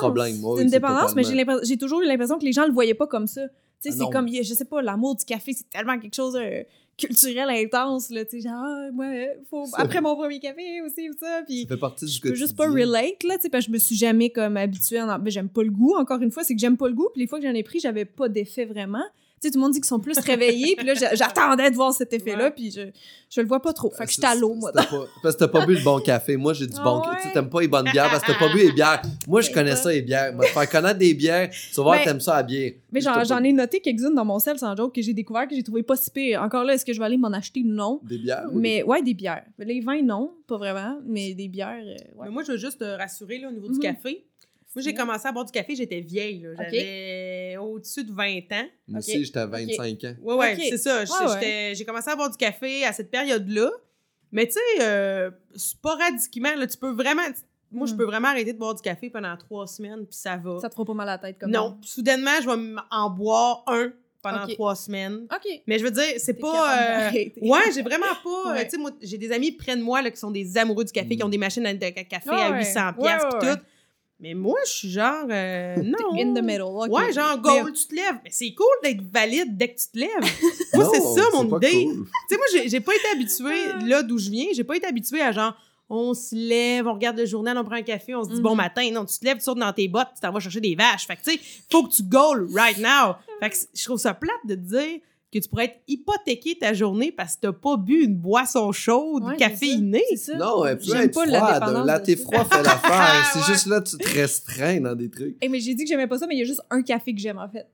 c'est une dépendance, mais j'ai toujours eu l'impression que les gens le voyaient pas comme ça. Tu sais, Ah c'est comme, je sais pas, l'amour du café, c'est tellement quelque chose de culturel intense, là. Tu sais, genre, ah, moi, faut, Ça- après mon premier café aussi, ou ça. Puis ça fait partie du je peux juste pas relate, là, tu sais, parce que je me suis jamais comme habituée à ben, j'aime pas le goût, encore une fois, c'est que j'aime pas le goût, puis les fois que j'en ai pris, j'avais pas d'effet vraiment. Sais, tout le monde dit qu'ils sont plus réveillés, puis là, j'a- j'attendais de voir cet effet-là, Ouais. puis je, je le vois pas trop. Fait que C'est- j'étais à l'eau, moi. pas- Parce que t'as pas bu le bon café. Moi, j'ai du Ah bon ouais? Tu t'aimes pas les bonnes bières parce que t'as pas bu les bières. Moi, je C'est connais ça. les bières. Moi, te faire connaître des bières, tu vas voir, Ben, t'aimes ça à bière. Mais j'en ai noté quelques-unes dans mon sel, sans joke, que j'ai découvert, que j'ai trouvé pas si pire. Encore là, est-ce que je vais aller m'en acheter? Non. Des bières? Mais ouais, des bières. Les vins, non, pas vraiment, mais des bières, euh, ouais. Mais moi, je veux juste te rassurer là, au niveau Mhm. du café. Moi, j'ai commencé à boire du café, j'étais vieille. J'avais au-dessus de 20 ans. Moi Ok. aussi, j'étais à 25 ans. Ouais, ouais, Ok. c'est ça. Ouais, J'ai commencé à boire du café à cette période-là. Mais tu sais, euh, sporadiquement, là, tu peux vraiment. Moi, je Mm. peux vraiment arrêter de boire du café pendant trois semaines, puis ça va. Ça te fera pas mal à la tête comme non, soudainement, je vais en boire un pendant trois semaines. OK. Mais je veux dire, c'est pas. euh. Ouais, j'ai vraiment pas. [LAUGHS] euh, Ouais. Tu sais, moi, j'ai des amis près de moi là, qui sont des amoureux du café, qui ont des machines à- de café à Ouais, 800$ ouais, piastres ouais, pis ouais. tout. Mais moi, je suis genre. euh, [LAUGHS] non. In the middle, OK. Ouais, genre, Mais- goal, tu te lèves. Mais c'est cool d'être valide dès que tu te lèves. [LAUGHS] moi, c'est ça mon idée. cool. Tu sais, moi, j'ai- pas été habituée, là d'où je viens, j'ai pas été habituée à genre, on se lève, on regarde le journal, on prend un café, on se dit Mhm. bon matin. Non, tu te lèves, tu sautes dans tes bottes, tu t'en vas chercher des vaches. Fait que, tu sais, faut que tu goal right now. Fait que je trouve ça plate de te dire que tu pourrais être hypothéqué ta journée parce que t'as pas bu une boisson chaude, Ouais, caféinée. ça. Non, elle peut J'aime être pas la froide. Là, t'es froid, fait l'affaire. [LAUGHS] C'est Ouais. juste là, tu te restreins dans des trucs. Eh, mais j'ai dit que j'aimais pas ça, mais il y a juste un café que j'aime, en fait.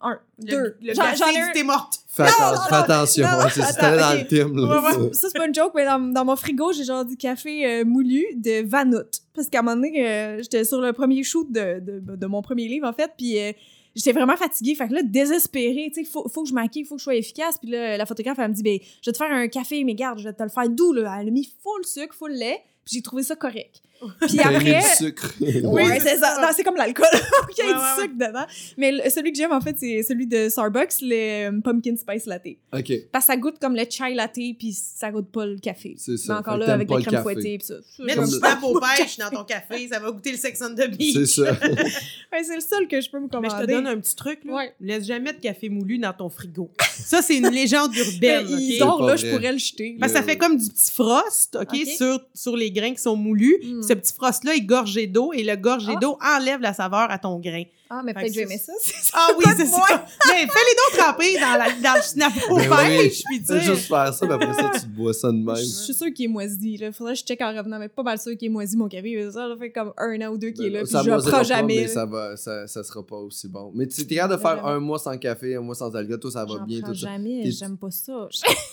Un. Le, deux. le J'en- café j'en ai thé morte. Fais, Non, fais attention. c'est t'allais dans le thème. Là, ouais. ça. Ça, c'est pas une joke, mais dans, dans mon frigo, j'ai genre du café euh, moulu de Vanout. Parce qu'à un moment donné, euh, j'étais sur le premier shoot de, de, de mon premier livre, en fait, puis euh, j'étais vraiment fatiguée. Fait que là, désespérée, tu sais, faut, faut que je maquille, faut que je sois efficace. Puis là, la photographe, elle me dit, ben, je vais te faire un café, mais garde, je vais te le faire doux, là. Elle a mis full sucre, full lait, puis j'ai trouvé ça correct. Puis après... du sucre. [LAUGHS] Oui, Ouais, c'est ça. Non, c'est comme l'alcool. [LAUGHS] Il y a Ouais, du ouais, sucre dedans. Mais le- celui que j'aime, en fait, c'est celui de Starbucks, le euh, Pumpkin Spice Latte. OK. Parce que ça goûte comme le chai latte, puis ça goûte pas le café. C'est ça. Mais encore là, avec la le crème fouettée, puis ça. J'aime du snap au [LAUGHS] pêche dans ton café, ça va goûter le sex on the beach. C'est ça. Ouais, c'est le seul que je peux me Mais commander. je te donne un petit truc, là. Ouais. Laisse jamais de café moulu dans ton frigo. Ça, c'est une légende Ben, urbaine, il OK? dort pas là, vrai. je pourrais le jeter. Parce que ça fait comme du petit frost, OK, OK. Sur, sur les grains qui sont moulus. Ce petit frost-là est gorgé d'eau et le gorgé Ah. d'eau enlève la saveur à ton grain. Ah, mais peut-être que c'est- j'aimais ça. c'est [LAUGHS] ça. Ah oui, Pas c'est ça. moi. [LAUGHS] Mais fais-les donc tremper dans, la, dans le [LAUGHS] snap au Ben oui. puis tu juste faire ça, mais après ça, tu te bois ça de même. Je suis sûre qu'il est moisi. Là. Faudrait que je check en revenant, mais pas mal sûr qu'il est moisi mon café. mais Ça, fait comme un an ou deux qu'il est là, puis Ben, ça je le prends pas, jamais. mais là. ça, va, ça, ça sera pas aussi bon. Mais tu es capable de faire un mois sans café, un mois sans alga, toi, ça va bien. Tout jamais, T'es- j'aime pas ça.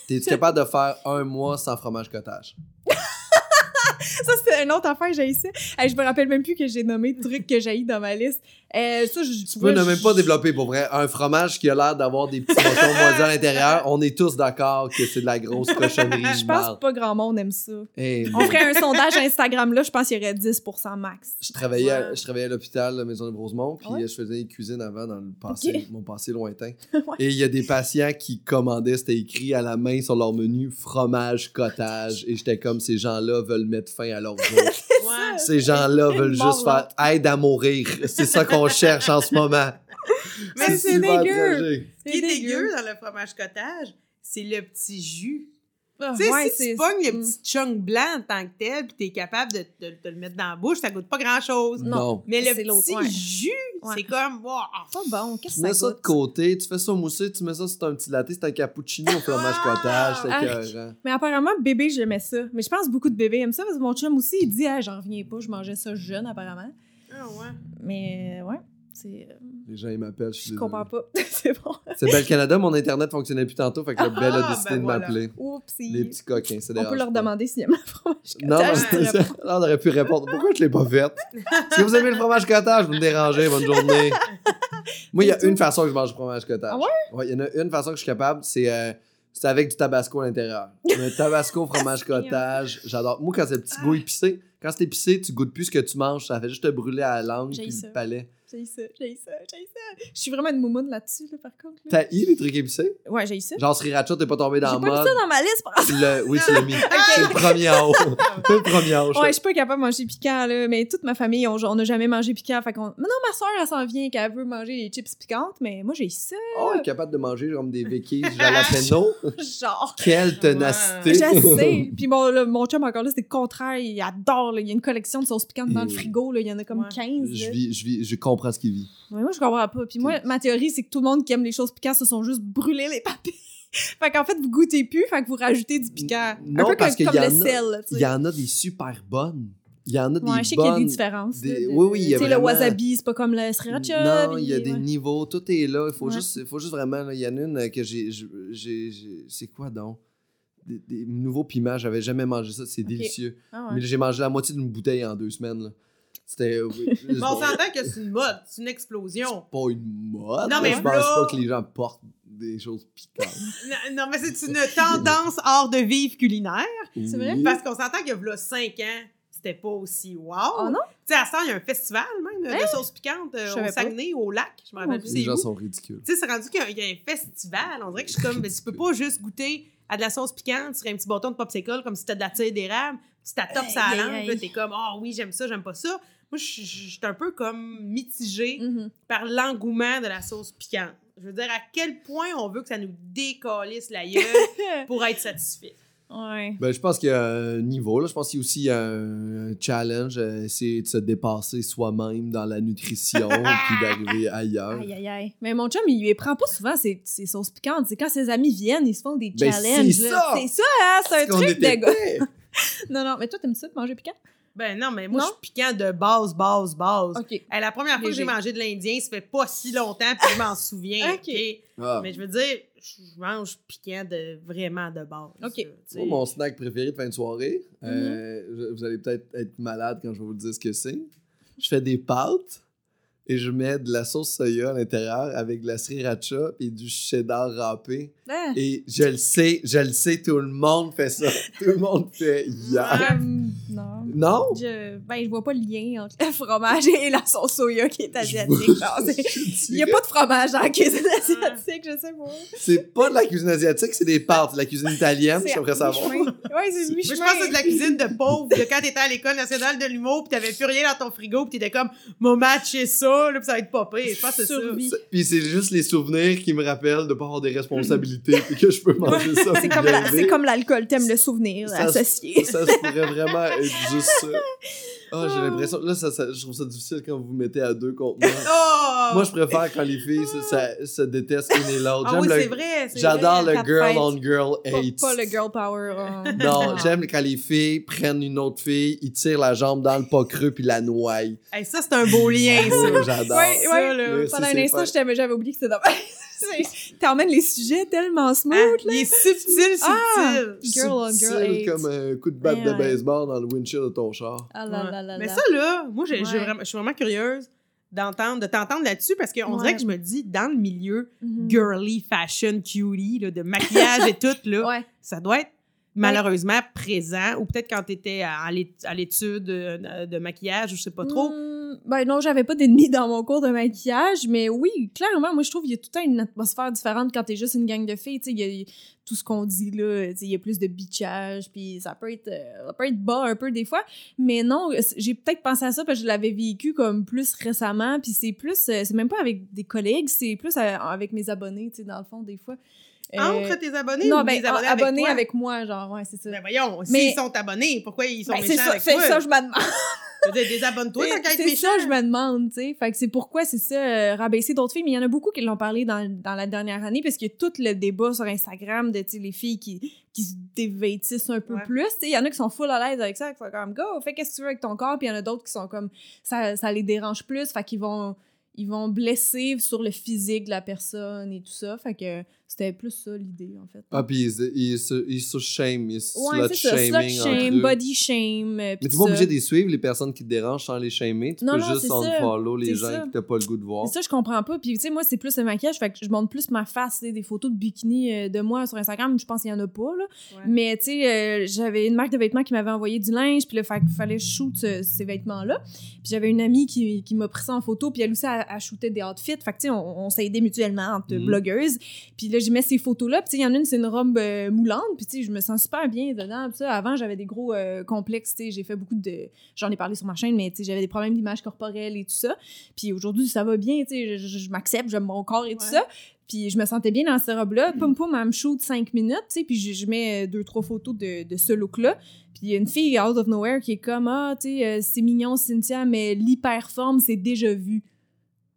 T'es-tu capable de faire un mois sans fromage cottage? Ça, c'est une autre affaire, j'ai ça. Hey, je me rappelle même plus que j'ai nommé de trucs que j'ai dans ma liste. Euh, ça, je, Tu peux ne même pas développer pour vrai. Un fromage qui a l'air d'avoir des petits moutons [LAUGHS] moisis à l'intérieur, on est tous d'accord que c'est de la grosse cochonnerie. [LAUGHS] Je pense que pas grand monde aime ça. Hey, On ferait un [LAUGHS] sondage Instagram là, je pense qu'il y aurait 10% max. je travaillais, à, je travaillais à l'hôpital, la maison de Rosemont, puis Ouais. euh, je faisais une cuisine avant dans le passé, Ok. mon passé lointain. Ouais. Et il y a des patients qui commandaient, c'était écrit à la main sur leur menu fromage cottage. Et j'étais comme ces gens-là veulent mettre fin à leur vie. [LAUGHS] Ces gens-là veulent juste faire aide à mourir. C'est ça qu'on cherche en ce moment. Mais c'est dégueu. Ce qui est dégueu dans le fromage cottage, c'est le petit jus. Ah, Tu sais, ouais, si c'est- tu pognes le Mm. petit chunk blanc en tant que tel, puis t'es capable de, de- de le mettre dans la bouche, ça goûte pas grand-chose. Non. Non. Mais le petit ouais. jus, Ouais. c'est comme... wow. Pas bon, qu'est-ce Tu que mets ça ça de côté, tu fais ça moussé, tu mets ça sur un petit latte, c'est un cappuccino au fromage Ah! cottage, c'est écœurant. Mais apparemment, bébé, j'aimais ça. Mais je pense que beaucoup de bébés aiment ça parce que mon chum aussi, il dit, ah, j'en reviens pas, je mangeais ça jeune, apparemment. Ah ouais. Mais ouais, c'est. euh, Les gens, ils m'appellent, je comprends pas. [LAUGHS] c'est bon. C'est Belle Canada, mon internet fonctionnait plus tantôt, fait que le Belle a Ah, décidé ben de voilà. m'appeler. Oupsie. Les petits coquins, c'est On peut leur demander s'ils aiment le fromage Non, cottage, ça. Là, [LAUGHS] on aurait pu répondre. Pourquoi je l'ai pas faite? Est-ce que vous aimez le fromage cottage? Vous me dérangez, bonne journée. Moi, il y a une façon que je mange du fromage cottage. Ah ouais? Il y en a une façon que je suis capable, c'est euh, C'est avec du tabasco à l'intérieur. Un tabasco, fromage [LAUGHS] cottage, j'adore. Moi, quand c'est le petit goût épicé, quand c'est épicé, tu goûtes plus ce que tu manges, ça fait juste te brûler à la langue puis ça. le palais. J'ai ça, j'ai ça, j'ai ça. Je suis vraiment une moumoune là-dessus, là, par contre. là. T'as eu les trucs épicés? Ouais, j'ai ça. Genre sriracha, t'es pas tombé dans J'ai le pas mis mode. ça dans ma liste, par l'as- oui, tu l'as mis. [LAUGHS] C'est le premier en haut. [LAUGHS] le premier en haut. Ouais, je suis pas capable de manger piquant, là, mais toute ma famille, on, on a jamais mangé piquant. Fait qu'on... Mais non, ma soeur, elle s'en vient qu'elle veut manger les chips piquantes, mais moi, j'ai ça. Oh, elle est capable de manger comme des véquilles jalapeno. [LAUGHS] Genre. Quelle ténacité. Je sais. Puis mon, mon chum, encore là, c'est le contraire. Il adore. Là. Il y a une collection de sauces piquantes dans le frigo. Là. Il y en a comme Ouais. 15. Je vis, je vis, je comprends ce qu'il vit. Ouais, moi, je comprends pas. Puis moi, ma théorie, c'est que tout le monde qui aime les choses piquantes se sont juste brûlés les papiers. [LAUGHS] fait qu'en fait, vous goûtez plus, fait que vous rajoutez du piquant. Non, Un peu parce comme, qu'il comme y le sel, Il y en a des super bonnes. Il y en a des Ouais, je sais qu'il y a des différences. des- là, de- oui, oui, il y a le wasabi, c'est pas comme le sriracha. Non, il y a des ouais. niveaux, tout est là. Il faut, Ouais. juste, il faut juste vraiment. là, Il y en a une que j'ai- C'est quoi donc? Des, des nouveaux piments, j'avais jamais mangé ça, c'est délicieux. Ah Mais ouais. là, j'ai mangé la moitié d'une bouteille en deux semaines. là. C'était. oui, [LAUGHS] c'est Mais on s'entend que c'est une mode, c'est une explosion. pas une mode. Non, là, mais je pense là- pas que les gens portent des choses piquantes. [LAUGHS] Non, non, mais c'est une tendance hors de vivre culinaire. C'est vrai? Parce qu'on s'entend qu'il y a 5 ans, c'était pas aussi wow. Oh non? Tu sais, à ce temps, il y a un festival même de sauces piquantes euh, au savais pas. Saguenay, au lac. Je me rappelle plus Les c'est gens où. sont ridicules. Tu sais, c'est rendu qu'il y a- il y, a un festival. On dirait que je suis comme, mais [LAUGHS] tu peux pas juste goûter à de la sauce piquante sur un petit bâton de popsicle comme si c'était de la tire d'érable. Tu t'attopes ça à Aïe, la aïe, langue, là, t'es comme, ah oui, j'aime ça, j'aime pas ça. Moi, je suis- un peu comme mitigée Mhm. par l'engouement de la sauce piquante. Je veux dire, à quel point on veut que ça nous décalisse la gueule [LAUGHS] pour être satisfait? Ouais. Ben, je pense qu'il y a un niveau. Là. Je pense qu'il y a aussi un, un challenge. euh, essayer de se dépasser soi-même dans la nutrition [LAUGHS] puis d'arriver ailleurs. Aïe, aïe, aïe. Mais mon chum, il lui prend pas souvent ses, ses sauces piquantes. C'est quand ses amis viennent, ils se font des Ben, challenges. c'est ça! C'est ça, hein? C'est un truc de gars. [LAUGHS] Non, non, mais toi, t'aimes ça de manger piquant? Ben non, mais moi, Non? je suis piquant de base, base, base. OK. Hey, la première fois que j'ai mangé de l'Indien, ça fait pas si longtemps, puis je m'en [LAUGHS] souviens. Ok. Ah. Mais je veux dire, je mange piquant de vraiment de base. Ok. Moi, mon snack préféré de fin de soirée, Mhm. euh, vous allez peut-être être malade quand je vais vous dire ce que c'est. Je fais des pâtes et je mets de la sauce soya à l'intérieur avec de la sriracha et du cheddar râpé. Ah. Et je le sais, je le sais, tout le monde fait ça. [LAUGHS] tout le monde fait yeah. Non. Non? Je, ben, je vois pas le lien entre le fromage et la sauce soya qui est asiatique. Il y a pas de fromage dans la cuisine asiatique, je sais pas. C'est pas de la cuisine asiatique, c'est des pâtes. De la cuisine italienne, j'aimerais savoir. Ouais, c'est Moi, je pense que c'est de la cuisine de pauvre, de quand t'étais à l'école nationale de l'humour, puis t'avais plus rien dans ton frigo, puis t'étais comme, mon matcher ça, là, puis ça va être pas pire. Je pense que c'est ça. Puis c'est juste les souvenirs qui me rappellent de pas avoir des responsabilités puis que je peux manger ça. C'est comme, bien la- vivre. c'est comme l'alcool, t'aimes le souvenir Ça se- associé. Ça se pourrait vraiment être juste ça. [LAUGHS] Ah, j'ai l'impression. Là, ça, ça- je trouve ça difficile quand vous vous mettez à deux contre moi. [LAUGHS] Oh! Moi, je préfère quand les filles se, détestent l'une et l'autre. Ah oui, le- c'est vrai. c'est J'adore vrai. le girl on girl Pas, hate. pas le girl power. euh. Non, [LAUGHS] j'aime quand les filles prennent une autre fille, ils tirent la jambe dans le pas creux puis la noient. Hey, ça, c'est un beau lien, ça. J'adore. Ça, là. Merci, Pendant un instant, j'avais oublié que c'était. [LAUGHS] C'est- T'emmènes les sujets tellement smooth, Hein? là. Il est subtil, subtil. Ah! Girl on girl comme un coup de batte Ouais, de ouais. baseball dans le windshield de ton char. Ah là Ouais. là là Mais ça, là, moi, je suis vraiment curieuse d'entendre, de t'entendre là-dessus parce qu'on Ouais. dirait que je me dis, dans le milieu Mhm. girly, fashion, cutie, là, de maquillage et tout, là, Ouais. ça doit être malheureusement présent ou peut-être quand tu étais à l'é- à l'étude de, de maquillage ou je sais pas trop. Ben non, j'avais pas d'ennemis dans mon cours de maquillage, mais oui, clairement, moi je trouve qu'il y a tout le temps une atmosphère différente quand t'es juste une gang de filles. Tu sais, il y a tout ce qu'on dit là, il y a plus de bitchage, puis ça peut être, euh, ça peut être bas un peu des fois. Mais non, c- j'ai peut-être pensé à ça parce que je l'avais vécu comme plus récemment, puis c'est plus, euh, c'est même pas avec des collègues, c'est plus euh, avec mes abonnés, tu sais, dans le fond, des fois. Euh, Entre tes abonnés non, ou ben, les abonnés, abonnés avec, toi? avec moi, genre, ouais, c'est ça. Ben voyons, Mais- s'ils sont abonnés, pourquoi ils sont Ben, méchants ça, avec c'est ça, je me demande. Désabonne-toi tant qu'à C'est ça, je me demande, tu sais. Fait que c'est pourquoi c'est ça, euh, rabaisser d'autres filles. Mais il y en a beaucoup qui l'ont parlé dans, dans la dernière année, parce qu'il y a tout le débat sur Instagram de, tu les filles qui, qui se dévêtissent un peu Ouais. plus. Tu sais, il y en a qui sont full à l'aise avec ça, qui sont comme, go, fais qu'est-ce que tu veux avec ton corps. Puis il y en a d'autres qui sont comme, ça, ça les dérange plus. Fait qu'ils vont, ils vont blesser sur le physique de la personne et tout ça. Fait que C'était plus ça l'idée, en fait. Ah, puis il, il, se- il se shame, il se ouais, slut ça. shaming. Slut shame, body shame. euh, Mais tout pas obligé de les suivre, les personnes qui te dérangent sans les shamer. Tu Non, peux non, juste unfollow les gens ça. que t'as pas le goût de voir. C'est ça, je comprends pas. Puis, tu sais, moi, c'est plus le maquillage. Fait que je montre plus ma face, des photos de bikini euh, de moi sur Instagram. Je pense qu'il y en a pas, là. Ouais. Mais, tu sais, euh, j'avais une marque de vêtements qui m'avait envoyé du linge. Puis là, fait qu'il fallait que je shoot ce- ces vêtements-là. Puis j'avais une amie qui, qui m'a pris ça en photo. Puis elle aussi, elle, elle shootait des outfits. Fait que, tu sais, on, on s'est aidé mutuellement entre Mhm. blogueuses. Puis là, j'ai mis ces photos-là. Puis, il y en a une, c'est une robe euh, moulante. Puis, je me sens super bien dedans. Avant, j'avais des gros euh, complexes. J'ai fait beaucoup de. J'en ai parlé sur ma chaîne, mais, j'avais des problèmes d'image corporelle et tout ça. Puis aujourd'hui, ça va bien. Je, je- je m'accepte, j'aime mon corps et tout ça. Puis je me sentais bien dans cette robe-là. Poum poum, elle me shoot 5 minutes, tu sais, puis je, je mets euh, deux, trois photos de, de ce look-là. Puis il y a une fille out of nowhere qui est comme Ah, tu sais, euh, c'est mignon, Cynthia, mais l'hyperforme, c'est déjà vu.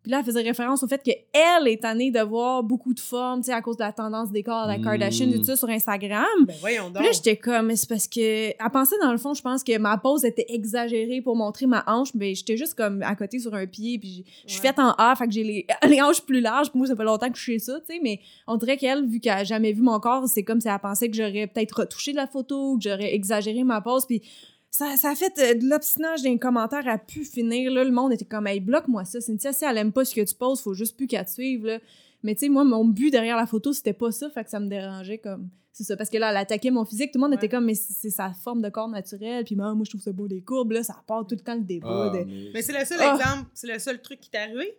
Puis là, elle faisait référence au fait qu'elle est tannée de voir beaucoup de formes, tu sais, à cause de la tendance des corps, de la Mm. Kardashian, et tout ça sur Instagram. Ben voyons donc. Puis là, j'étais comme, c'est parce que. Elle pensait, dans le fond, je pense que ma pose était exagérée pour montrer ma hanche, mais j'étais juste comme à côté sur un pied, puis je suis Ouais. faite en A, fait que j'ai les, [LAUGHS] les hanches plus larges. Puis moi, ça fait longtemps que je fais ça, tu sais, mais on dirait qu'elle, vu qu'elle a jamais vu mon corps, c'est comme si elle pensait que j'aurais peut-être retouché la photo, ou que j'aurais exagéré ma pose, puis. Ça, ça a fait euh, de l'obstinage dans les commentaires à pu finir. Là, le monde était comme, hey, bloque-moi ça. Cynthia, si elle aime pas ce que tu poses, faut juste plus qu'elle te suive. Là. Mais tu sais, moi, mon but derrière la photo, c'était pas ça, fait que ça me dérangeait comme. C'est ça, parce que là, elle attaquait mon physique, tout le monde Ouais. était comme, mais c'est sa forme de corps naturel, puis moi, moi, je trouve ça beau des courbes, là, ça part tout le temps le débat. Ah, de- mais- Mais c'est le seul Ah. exemple, c'est le seul truc qui t'est arrivé?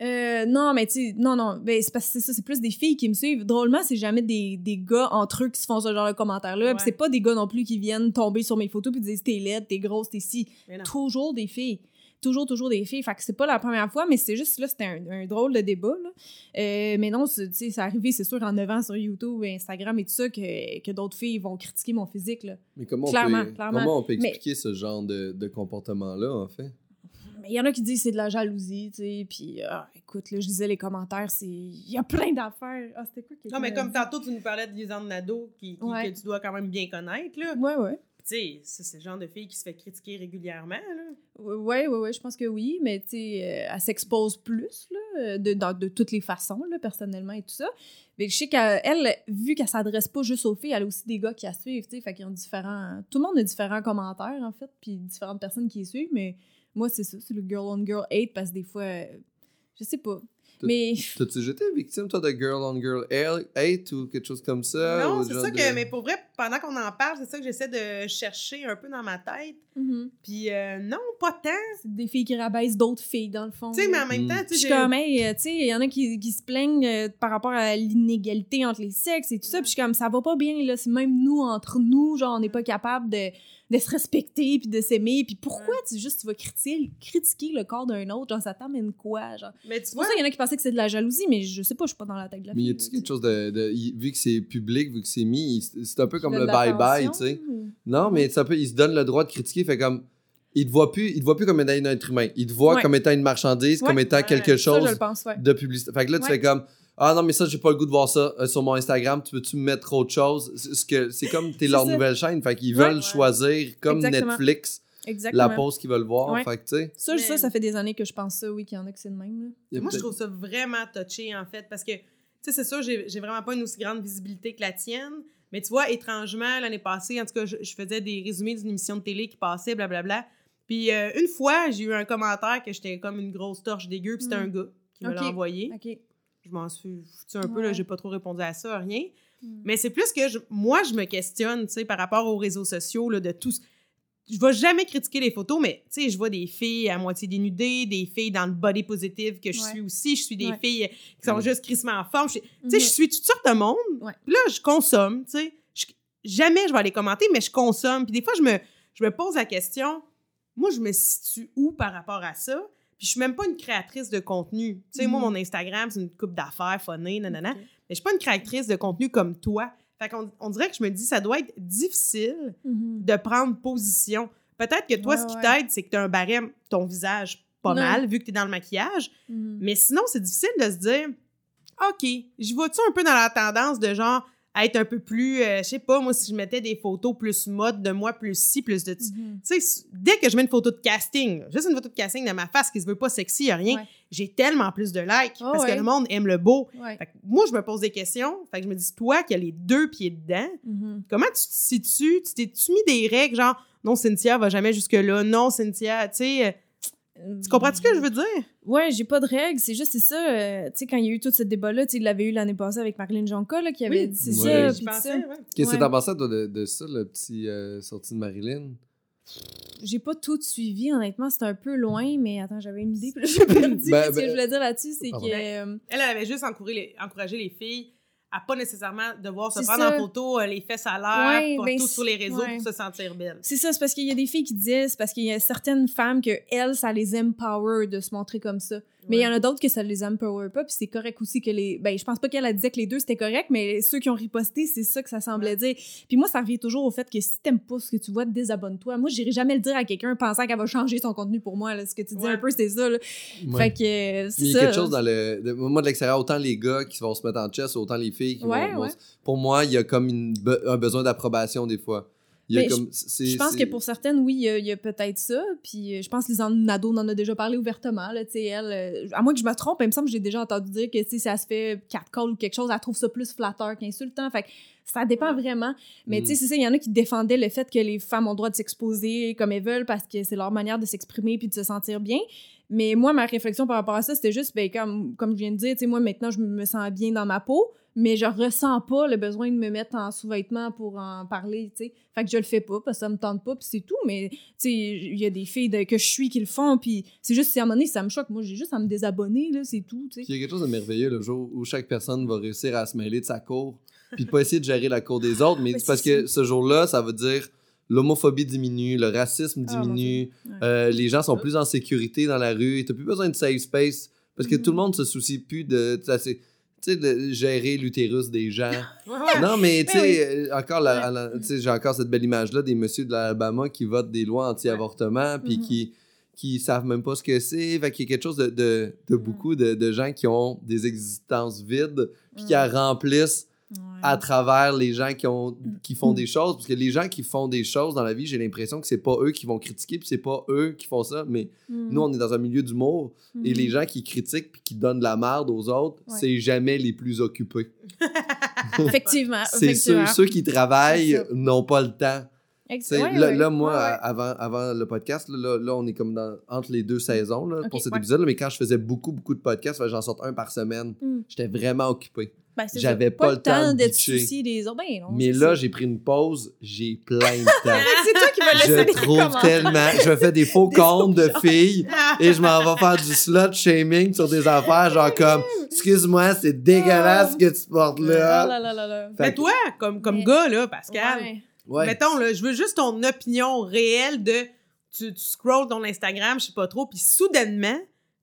Euh, non, mais tu sais, non, non, ben, c'est parce que c'est ça, c'est plus des filles qui me suivent. Drôlement, c'est jamais des, des gars entre eux qui se font ce genre de commentaires-là, Ouais. puis c'est pas des gars non plus qui viennent tomber sur mes photos puis disent t'es laide, t'es grosse, t'es si. Toujours des filles. Toujours, toujours des filles. Fait que c'est pas la première fois, mais c'est juste, là, c'était un, un drôle de débat, là. Euh, mais non, c'est- tu sais, c'est arrivé, c'est sûr, en 9 ans sur YouTube, Instagram et tout ça, que, que d'autres filles vont critiquer mon physique, là. Mais comment, Clairement, on peut, clairement. comment on peut Mais- expliquer ce genre de, de comportement-là, en fait? Mais il y en a qui disent que c'est de la jalousie, tu sais, puis ah, écoute, là, je disais les commentaires, c'est... Il y a plein d'affaires. Ah, c'était quoi qui Non, mais comme tantôt, tu nous parlais de Lisanne Nadeau, qui, qui- Ouais. que tu dois quand même bien connaître, là. Ouais, ouais. Tu sais, c'est le genre de fille qui se fait critiquer régulièrement, là. Ouais, ouais, ouais, je pense que oui, mais tu sais, euh, elle s'expose plus, là, de, de toutes les façons, là, personnellement et tout ça. Mais je sais qu'elle, vu qu'elle s'adresse pas juste aux filles, elle a aussi des gars qui la suivent, tu sais, fait qu'ils ont différents... Tout le monde a différents commentaires, en fait, puis différentes personnes qui les suivent, mais moi, c'est ça, c'est le girl-on-girl hate, parce que des fois, euh, je sais pas. Mais... T'as-tu été victime, toi, de girl on girl hate ou quelque chose comme ça? non, c'est ça de- que, mais pour vrai, pendant qu'on en parle, c'est ça que j'essaie de chercher un peu dans ma tête. Mhm. Puis euh, non, pas tant. C'est des filles qui rabaissent d'autres filles, dans le fond. Tu sais, mais en même Mm. temps, Puis tu je sais, suis j'ai- comme, hey, tu sais, il y en a qui, qui se plaignent euh, par rapport à l'inégalité entre les sexes et tout ça. Puis je suis comme, ça va pas bien, là. C'est même nous, entre nous, genre, on n'est pas capable de, de se respecter puis de s'aimer. Puis pourquoi tu juste, tu vas critiquer, critiquer le corps d'un autre? Genre, ça t'amène quoi? Genre, mais tu vois, qu'il y en a qui pensaient que c'est de la jalousie, mais je sais pas, je suis pas dans la tête de la Mais y a-tu quelque chose de. vu que c'est public, vu que c'est mis, c'est un peu comme le bye-bye, tu sais. ou- Non, mais ça peut, il se donne le droit de critiquer, fait comme. Il te voit plus, il te voit plus comme étant un être humain. Il te voit Ouais. comme étant une marchandise, Ouais. comme étant quelque Ça, chose je pense, de publicité. Fait que là, tu fais comme. Ah non, mais ça, j'ai pas le goût de voir ça euh, sur mon Instagram. Tu peux-tu me mettre autre chose? C'est comme t'es leur ça. nouvelle chaîne. Fait qu'ils veulent choisir, comme Exactement. Netflix, Exactement. la pause qu'ils veulent voir. Ouais. Fait que, tu sais. Ça, Mais- ça, ça fait des années que je pense ça, oui, qu'il y en a que c'est le même, là. moi, je trouve ça vraiment touché, en fait, parce que, tu sais, c'est sûr, j'ai j'ai vraiment pas une aussi grande visibilité que la tienne, mais tu vois, étrangement, l'année passée, en tout cas, je, je faisais des résumés d'une émission de télé qui passait, blablabla. Puis euh, une fois, j'ai eu un commentaire que j'étais comme une grosse torche dégueu, puis c'était Mm. un gars qui me l'a envoyé. OK. Je m'en suis foutu un peu, là, j'ai pas trop répondu à ça, rien. Mm. Mais c'est plus que je- moi, je me questionne, tu sais, par rapport aux réseaux sociaux, là, de tous. Je vais jamais critiquer les photos, mais tu sais, je vois des filles à moitié dénudées, des filles dans le body positive que je Ouais. suis aussi. Je suis des Ouais. filles qui sont Ouais. juste crissement en forme. Je suis- Tu sais, Mhm. je suis toutes sortes de monde. Puis là, je consomme, tu sais. Je- Jamais je vais aller commenter, mais je consomme. Puis des fois, je me, je me pose la question, moi, je me situe où par rapport à ça? Puis je suis même pas une créatrice de contenu. Tu sais, moi, Mhm. mon Instagram, c'est une coupe d'affaires, phonée, nanana. Mais je suis pas une créatrice de contenu comme toi. Fait qu'on on dirait que je me dis, ça doit être difficile Mhm. de prendre position. Peut-être que toi, Ouais, ce qui ouais. t'aide, c'est que tu as un barème, ton visage, pas Non. mal, vu que tu es dans le maquillage. Mhm. Mais sinon, c'est difficile de se dire, OK, je vois-tu un peu dans la tendance de genre être un peu plus, euh, je sais pas, moi, si je mettais des photos plus mode de moi, plus ci, plus de. Tu Mhm. sais, dès que je mets une photo de casting, juste une photo de casting de ma face qui se veut pas sexy, y a rien, Ouais. J'ai tellement plus de likes Ah parce ouais. que le monde aime le beau. Ouais. Fait que moi, je me pose des questions. Fait que je me dis, toi qui as les deux pieds dedans, Mhm. comment tu te situes? Tu t'es-tu mis des règles genre, non, Cynthia va jamais jusque-là, non, Cynthia, tu sais, tu comprends ce que je veux dire? Ouais, j'ai pas de règles, c'est juste, c'est ça. euh, tu sais, quand il y a eu tout ce débat-là, tu l'avait eu l'année passée avec Marilyn Jonca, là, qui avait dit c'est Ouais. ça. Qu'est-ce que t'en pensais, toi, de, de ça, le petit euh, sortie de Marilyn? J'ai pas tout suivi, honnêtement, c'était un peu loin, mais attends, j'avais une idée, puis j'ai [LAUGHS] perdu. Ben, ce que ben- je voulais dire là-dessus, c'est que. euh, Elle, elle avait juste encouragé les, encouragé les filles à pas nécessairement devoir se C'est prendre ça. en photo euh, les fesses à l'air, Ouais, pour ben, tout sur les réseaux ouais. pour se sentir belle. C'est ça, c'est parce qu'il y a des filles qui disent, c'est parce qu'il y a certaines femmes que elles, ça les empower de se montrer comme ça. Mais il y en a d'autres que ça les empower pas, puis c'est correct aussi que les. Ben, je pense pas qu'elle a disait que les deux c'était correct, mais ceux qui ont riposté, c'est ça que ça semblait dire. Puis moi, ça revient toujours au fait que si t'aimes pas ce que tu vois, désabonne-toi. Moi, j'irai jamais le dire à quelqu'un pensant qu'elle va changer son contenu pour moi. Là. Ce que tu dis Ouais. un peu, c'est ça. Là. Ouais. Fait que euh, c'est Il y a quelque chose dans le. moi, de l'extérieur, autant les gars qui vont se mettre en chess, autant les filles qui Ouais, vont, Pour moi, il y a comme une be- un besoin d'approbation des fois. Il y a Mais comme. c'est- Je pense que pour certaines, oui, il y a, peut-être ça. Puis euh, je pense que Lisanne Nadeau en a déjà parlé ouvertement. Là, tu sais, elle, euh, à moins que je me trompe, il me semble que j'ai déjà entendu dire que si elle se fait quatre calls ou quelque chose, elle trouve ça plus flatteur qu'insultant. Fait que ça dépend vraiment. Mais Mm. tu sais, c'est ça, il y en a qui défendaient le fait que les femmes ont le droit de s'exposer comme elles veulent parce que c'est leur manière de s'exprimer puis de se sentir bien. Mais moi, ma réflexion par rapport à ça, c'était juste, ben, comme, comme je viens de dire, tu sais, moi, maintenant, je me sens bien dans ma peau, mais je ressens pas le besoin de me mettre en sous-vêtements pour en parler, tu sais. Fait que je le fais pas parce que ça me tente pas, puis c'est tout. Mais, tu sais, il y a des filles de- que je suis qui le font, puis c'est juste, si à un moment donné, ça me choque. Moi, j'ai juste à me désabonner, là, c'est tout, tu sais. Il y a quelque chose de merveilleux le jour où chaque personne va réussir à se mêler de sa cour, puis de pas essayer de gérer la cour des [LAUGHS] autres, mais Ouais, parce que ce jour-là, ça veut dire l'homophobie diminue, le racisme Ah, diminue. Ouais. euh, les gens sont plus en sécurité dans la rue, t'as plus besoin de safe space, parce que Mhm. tout le monde se soucie plus de, sais, tu sais, de gérer l'utérus des gens. [LAUGHS] Non, mais tu Ben oui. sais, euh, encore, la- tu j'ai encore cette belle image-là des messieurs de l'Alabama qui votent des lois anti-avortement, puis qui qui savent même pas ce que c'est. Fait qu'il y a quelque chose de, de, de Mhm. beaucoup de, de gens qui ont des existences vides, puis qui la remplissent Ouais. à travers les gens qui, ont, qui font Mhm. des choses. Parce que les gens qui font des choses dans la vie, j'ai l'impression que c'est pas eux qui vont critiquer, puis c'est pas eux qui font ça, mais Mhm. nous, on est dans un milieu d'humour, et Mhm. les gens qui critiquent puis qui donnent de la merde aux autres, Ouais. c'est jamais les plus occupés. [LAUGHS] Effectivement. [LAUGHS] C'est ceux, ceux qui travaillent n'ont pas le temps. Ex- Tu sais, ouais, là, moi, Ouais, avant, avant le podcast, là, là, on est comme dans, entre les deux saisons là, pour cet épisode. Mais quand je faisais beaucoup, beaucoup de podcasts, j'en sorte un par semaine. Mm. J'étais vraiment occupé. Ben, J'avais pas le temps de te soucier des autres. Ben, non, mais là, j'ai pris une pause, j'ai plein de temps. [LAUGHS] c'est toi qui laisser je des trouve tellement. Je fais des faux Des comptes de filles [LAUGHS] et je m'en vais faire du slut shaming sur des affaires, genre comme [LAUGHS] Excuse-moi, c'est dégueulasse ce que tu portes Ah là. là là là là. Fait Mais toi, comme, comme Mais- gars, là, Pascal, Ouais. Ouais. mettons, là, je veux juste ton opinion réelle de. Tu, tu scrolls ton Instagram, je sais pas trop, puis soudainement,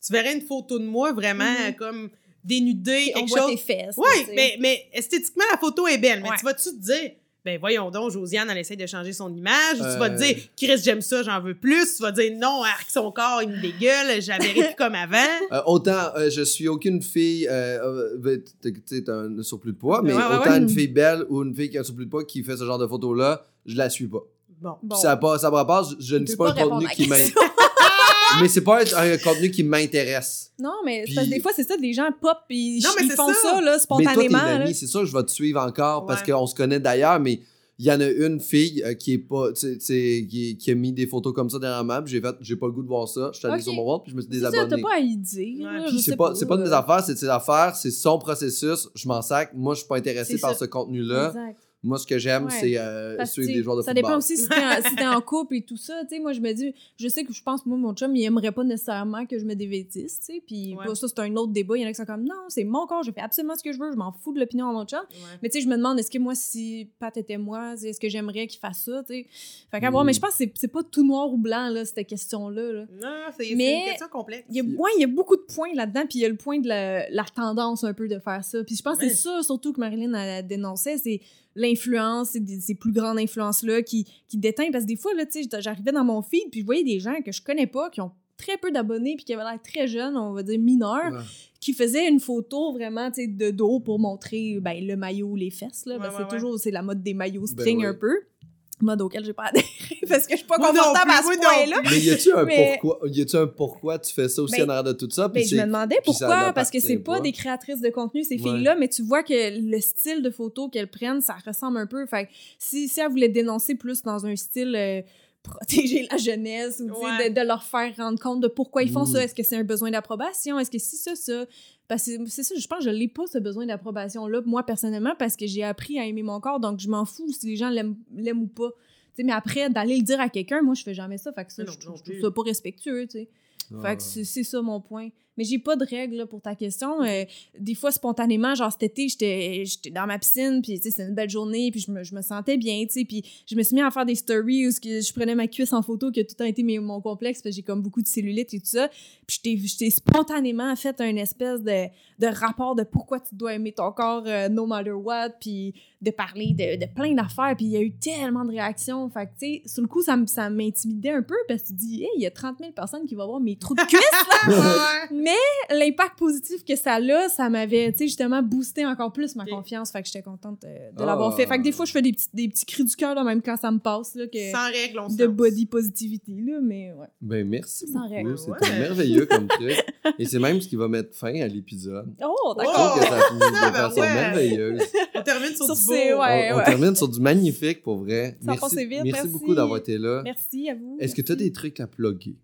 tu verrais une photo de moi vraiment Mhm. euh, comme dénudée, On quelque voit chose. tes fesses. Oui, mais, mais esthétiquement, la photo est belle. Mais Ouais. tu vas-tu te dire, ben voyons donc, Josiane, elle essaie de changer son image. Tu vas te Euh. dire, Chris, j'aime ça, j'en veux plus. Tu vas dire, non, arc son corps, il me dégueule, verrai plus comme avant. [LAUGHS] Euh, autant euh, je suis aucune fille, euh, euh, tu sais, t'as un surplus de poids, mais Ouais, ouais, autant ouais. une fille belle ou une fille qui a un surplus de poids qui fait ce genre de photos-là, je la suis pas. Bon. Bon. Puis Ça, pas, ça me rapporte, je, je ne suis pas répondre contenu qui m'intéresse. Question. mais c'est pas un, un contenu qui m'intéresse. Non, mais c'est Puis- parce que des fois, c'est ça, les gens pop et ils, Non, mais ils c'est font ça. ça, là, Mais toi, spontanément. t'es là. c'est sûr je vais te suivre encore parce Ouais. qu'on se connaît d'ailleurs, mais il y en a une fille euh, qui est pas, tu sais- tu sais, qui, qui a mis des photos comme ça dernièrement, puis j'ai fait, j'ai pas le goût de voir ça. Je suis allé Ok. sur mon compte, puis je me suis C'est ça, désabonné. t'as pas à y dire. Ouais, là, Puis je c'est pas, c'est pas de mes affaires, c'est de ses affaires, c'est son processus. Je m'en sac. Moi, je suis pas intéressé C'est par ça. ce contenu-là. Exact. Moi, ce que j'aime, Ouais. c'est euh, suivre des joueurs de ça football. dépend aussi si t'es en, si en couple et tout ça. Tu sais, moi, je me dis, je sais que je pense, moi, mon chum, il aimerait pas nécessairement que je me dévêtisse, tu sais. Puis Ouais. ça, c'est un autre débat. Il y en a qui sont comme, non, c'est mon corps, je fais absolument ce que je veux, je m'en fous de l'opinion de mon chum. Ouais. Mais tu sais, je me demande, est-ce que moi, si Pat était moi, est-ce que j'aimerais qu'il fasse ça, tu sais? Fait qu'à voir, Mm. mais je pense que c'est- c'est pas tout noir ou blanc, là, cette question-là. là. Non, c'est une question complexe. Il y, a, il y a beaucoup de points là-dedans, puis il y a le point de la, la tendance un peu de faire ça. Puis je pense que c'est ça, surtout que Marilyn elle, dénonçait, c'est l'influence, ces plus grandes influences-là qui, qui déteignent. Parce que des fois, là, tu sais, j'arrivais dans mon feed, puis je voyais des gens que je connais pas, qui ont très peu d'abonnés, puis qui avaient l'air très jeunes, on va dire mineurs, Ouais. qui faisaient une photo vraiment, tu sais, de dos pour montrer ben, le maillot ou les fesses, là. Ouais, ouais, c'est toujours, c'est la mode des maillots Ben string ouais. un peu. Mode auquel j'ai pas adhéré [LAUGHS] parce que je suis pas confortable plus, à ce point-là. Mais y a-tu un Mais- pourquoi y a-tu un pourquoi tu fais ça aussi Ben, en arrière de tout ça puis Ben, je me demandais pourquoi, parce que c'est pas pas? des créatrices de contenu, ces Ouais. filles-là, mais tu vois que le style de photo qu'elles prennent, ça ressemble un peu. Fait que si, si elles voulaient dénoncer plus dans un style euh, protéger la jeunesse ou Ouais. de, de leur faire rendre compte de pourquoi ils font Mm. ça, est-ce que c'est un besoin d'approbation, est-ce que si ça, ça? Parce que c'est ça, je pense que je l'ai pas ce besoin d'approbation-là, moi personnellement, parce que j'ai appris à aimer mon corps, donc je m'en fous si les gens l'aiment l'aiment ou pas. Tu sais, mais après, d'aller le dire à quelqu'un, moi, je fais jamais ça. Fait que ça, non, je, trouve- non je trouve plus. ça pas respectueux, tu sais. Fait Ah. que c'est c'est ça mon point. Mais j'ai pas de règles là, pour ta question. Euh, des fois, spontanément, genre cet été, j'étais dans ma piscine, puis tu sais, c'était une belle journée, puis je me, je me sentais bien, tu sais. Puis je me suis mis à faire des stories où je prenais ma cuisse en photo, qui a tout le temps été mes- mon complexe, parce que j'ai comme beaucoup de cellulite et tout ça. Puis j'étais- spontanément fait un espèce de, de rapport de pourquoi tu dois aimer ton corps euh, no matter what, puis de parler de, de plein d'affaires. Puis il y a eu tellement de réactions. Fait que, tu sais, sur le coup, ça, m'intimidait un peu, parce que tu dis, hey, il y a 30 000 personnes qui vont voir mes trous de cuisse, [LAUGHS] [LAUGHS] Ouais. Mais l'impact positif que ça a, ça m'avait, tu sais, justement boosté encore plus ma confiance. Fait que j'étais contente euh, de Ah. l'avoir fait. Fait que des fois, je fais des petits, des petits cris du cœur, même quand ça me passe, là, que Sans règle, on de body positivity, là, mais ouais. Ben merci Sans beaucoup, règle. c'était Ouais. merveilleux comme [LAUGHS] truc. Et c'est même ce qui va mettre fin à l'épisode. Oh, d'accord. que ça finit de Ah, ben façon ouais. merveilleuse. On termine sur, Sur du ces- beau. ouais. on, on termine sur du magnifique pour vrai. Ça a passé Merci, vite, merci, merci. beaucoup d'avoir été là. Merci à vous. Est-ce que tu as des trucs à plugger?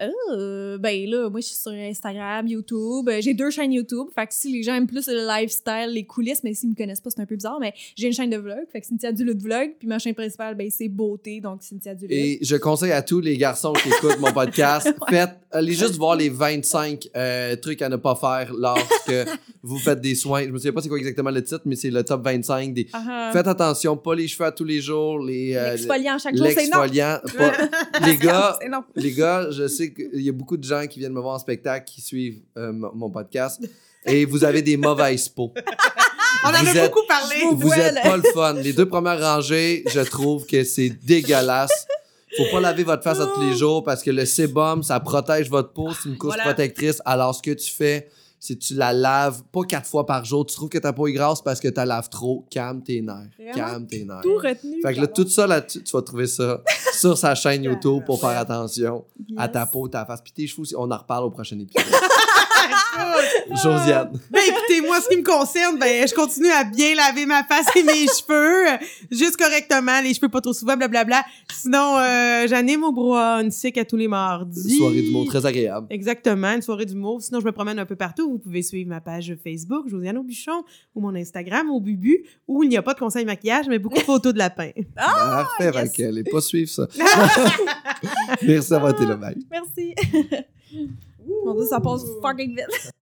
Euh, ben là, moi, je suis sur Instagram, YouTube. Euh, J'ai deux chaînes YouTube. Fait que si les gens aiment plus le lifestyle, les coulisses, mais s'ils me connaissent pas, c'est un peu bizarre. Mais j'ai une chaîne de vlog. Fait que Cynthia Duluth Vlog. Puis ma chaîne principale, ben, c'est beauté. Donc Cynthia Duluth. Et je conseille à tous les garçons qui écoutent mon podcast, [LAUGHS] faites, allez juste voir les 25 euh, trucs à ne pas faire lorsque [LAUGHS] vous faites des soins. Je me souviens pas c'est quoi exactement le titre, mais c'est le top 25 des. Ah, ah. Faites attention, pas les cheveux à tous les jours, les euh, L'exfoliant chaque jour, c'est non. pas- [LAUGHS] les gars, les gars, je sais qu'il y a beaucoup de gens qui viennent me voir en spectacle qui suivent euh, mon podcast et vous avez des mauvaises peaux. On en a beaucoup parlé. vous êtes pas le fun. Les deux premières rangées, je trouve que c'est dégueulasse. Faut pas laver votre face à tous les jours parce que le sébum, ça protège votre peau, c'est une couche Voilà. protectrice. Alors, ce que tu fais, que tu la laves pas quatre fois par jour. Tu trouves que ta peau est grasse parce que tu la laves trop. Calme tes nerfs. Vraiment? Calme tes nerfs. Tout retenu. Fait que là, tout ça tu vas trouver ça [LAUGHS] sur sa chaîne YouTube pour faire attention à ta peau, ta face. Puis tes cheveux on en reparle au prochain épisode. [LAUGHS] Josiane. Ben écoutez, moi, ce qui me concerne, ben je continue à bien laver ma face et mes [LAUGHS] cheveux, euh, juste correctement, les cheveux pas trop souvent, blablabla. Sinon, euh, j'anime au brouhaha une sick à tous les mardis. Soirée du mot très agréable. Exactement, une soirée d'humour. Sinon, je me promène un peu partout. Vous pouvez suivre ma page Facebook, Josiane Aubuchon, ou mon Instagram, au Bubu, où il n'y a pas de conseil maquillage, mais beaucoup de photos de lapin. [LAUGHS] Parfait, yes. Raquel. Et pas suivre ça. [LAUGHS] Merci d'avoir été là, bye. Merci. Mon Dieu, ça passe fucking vite.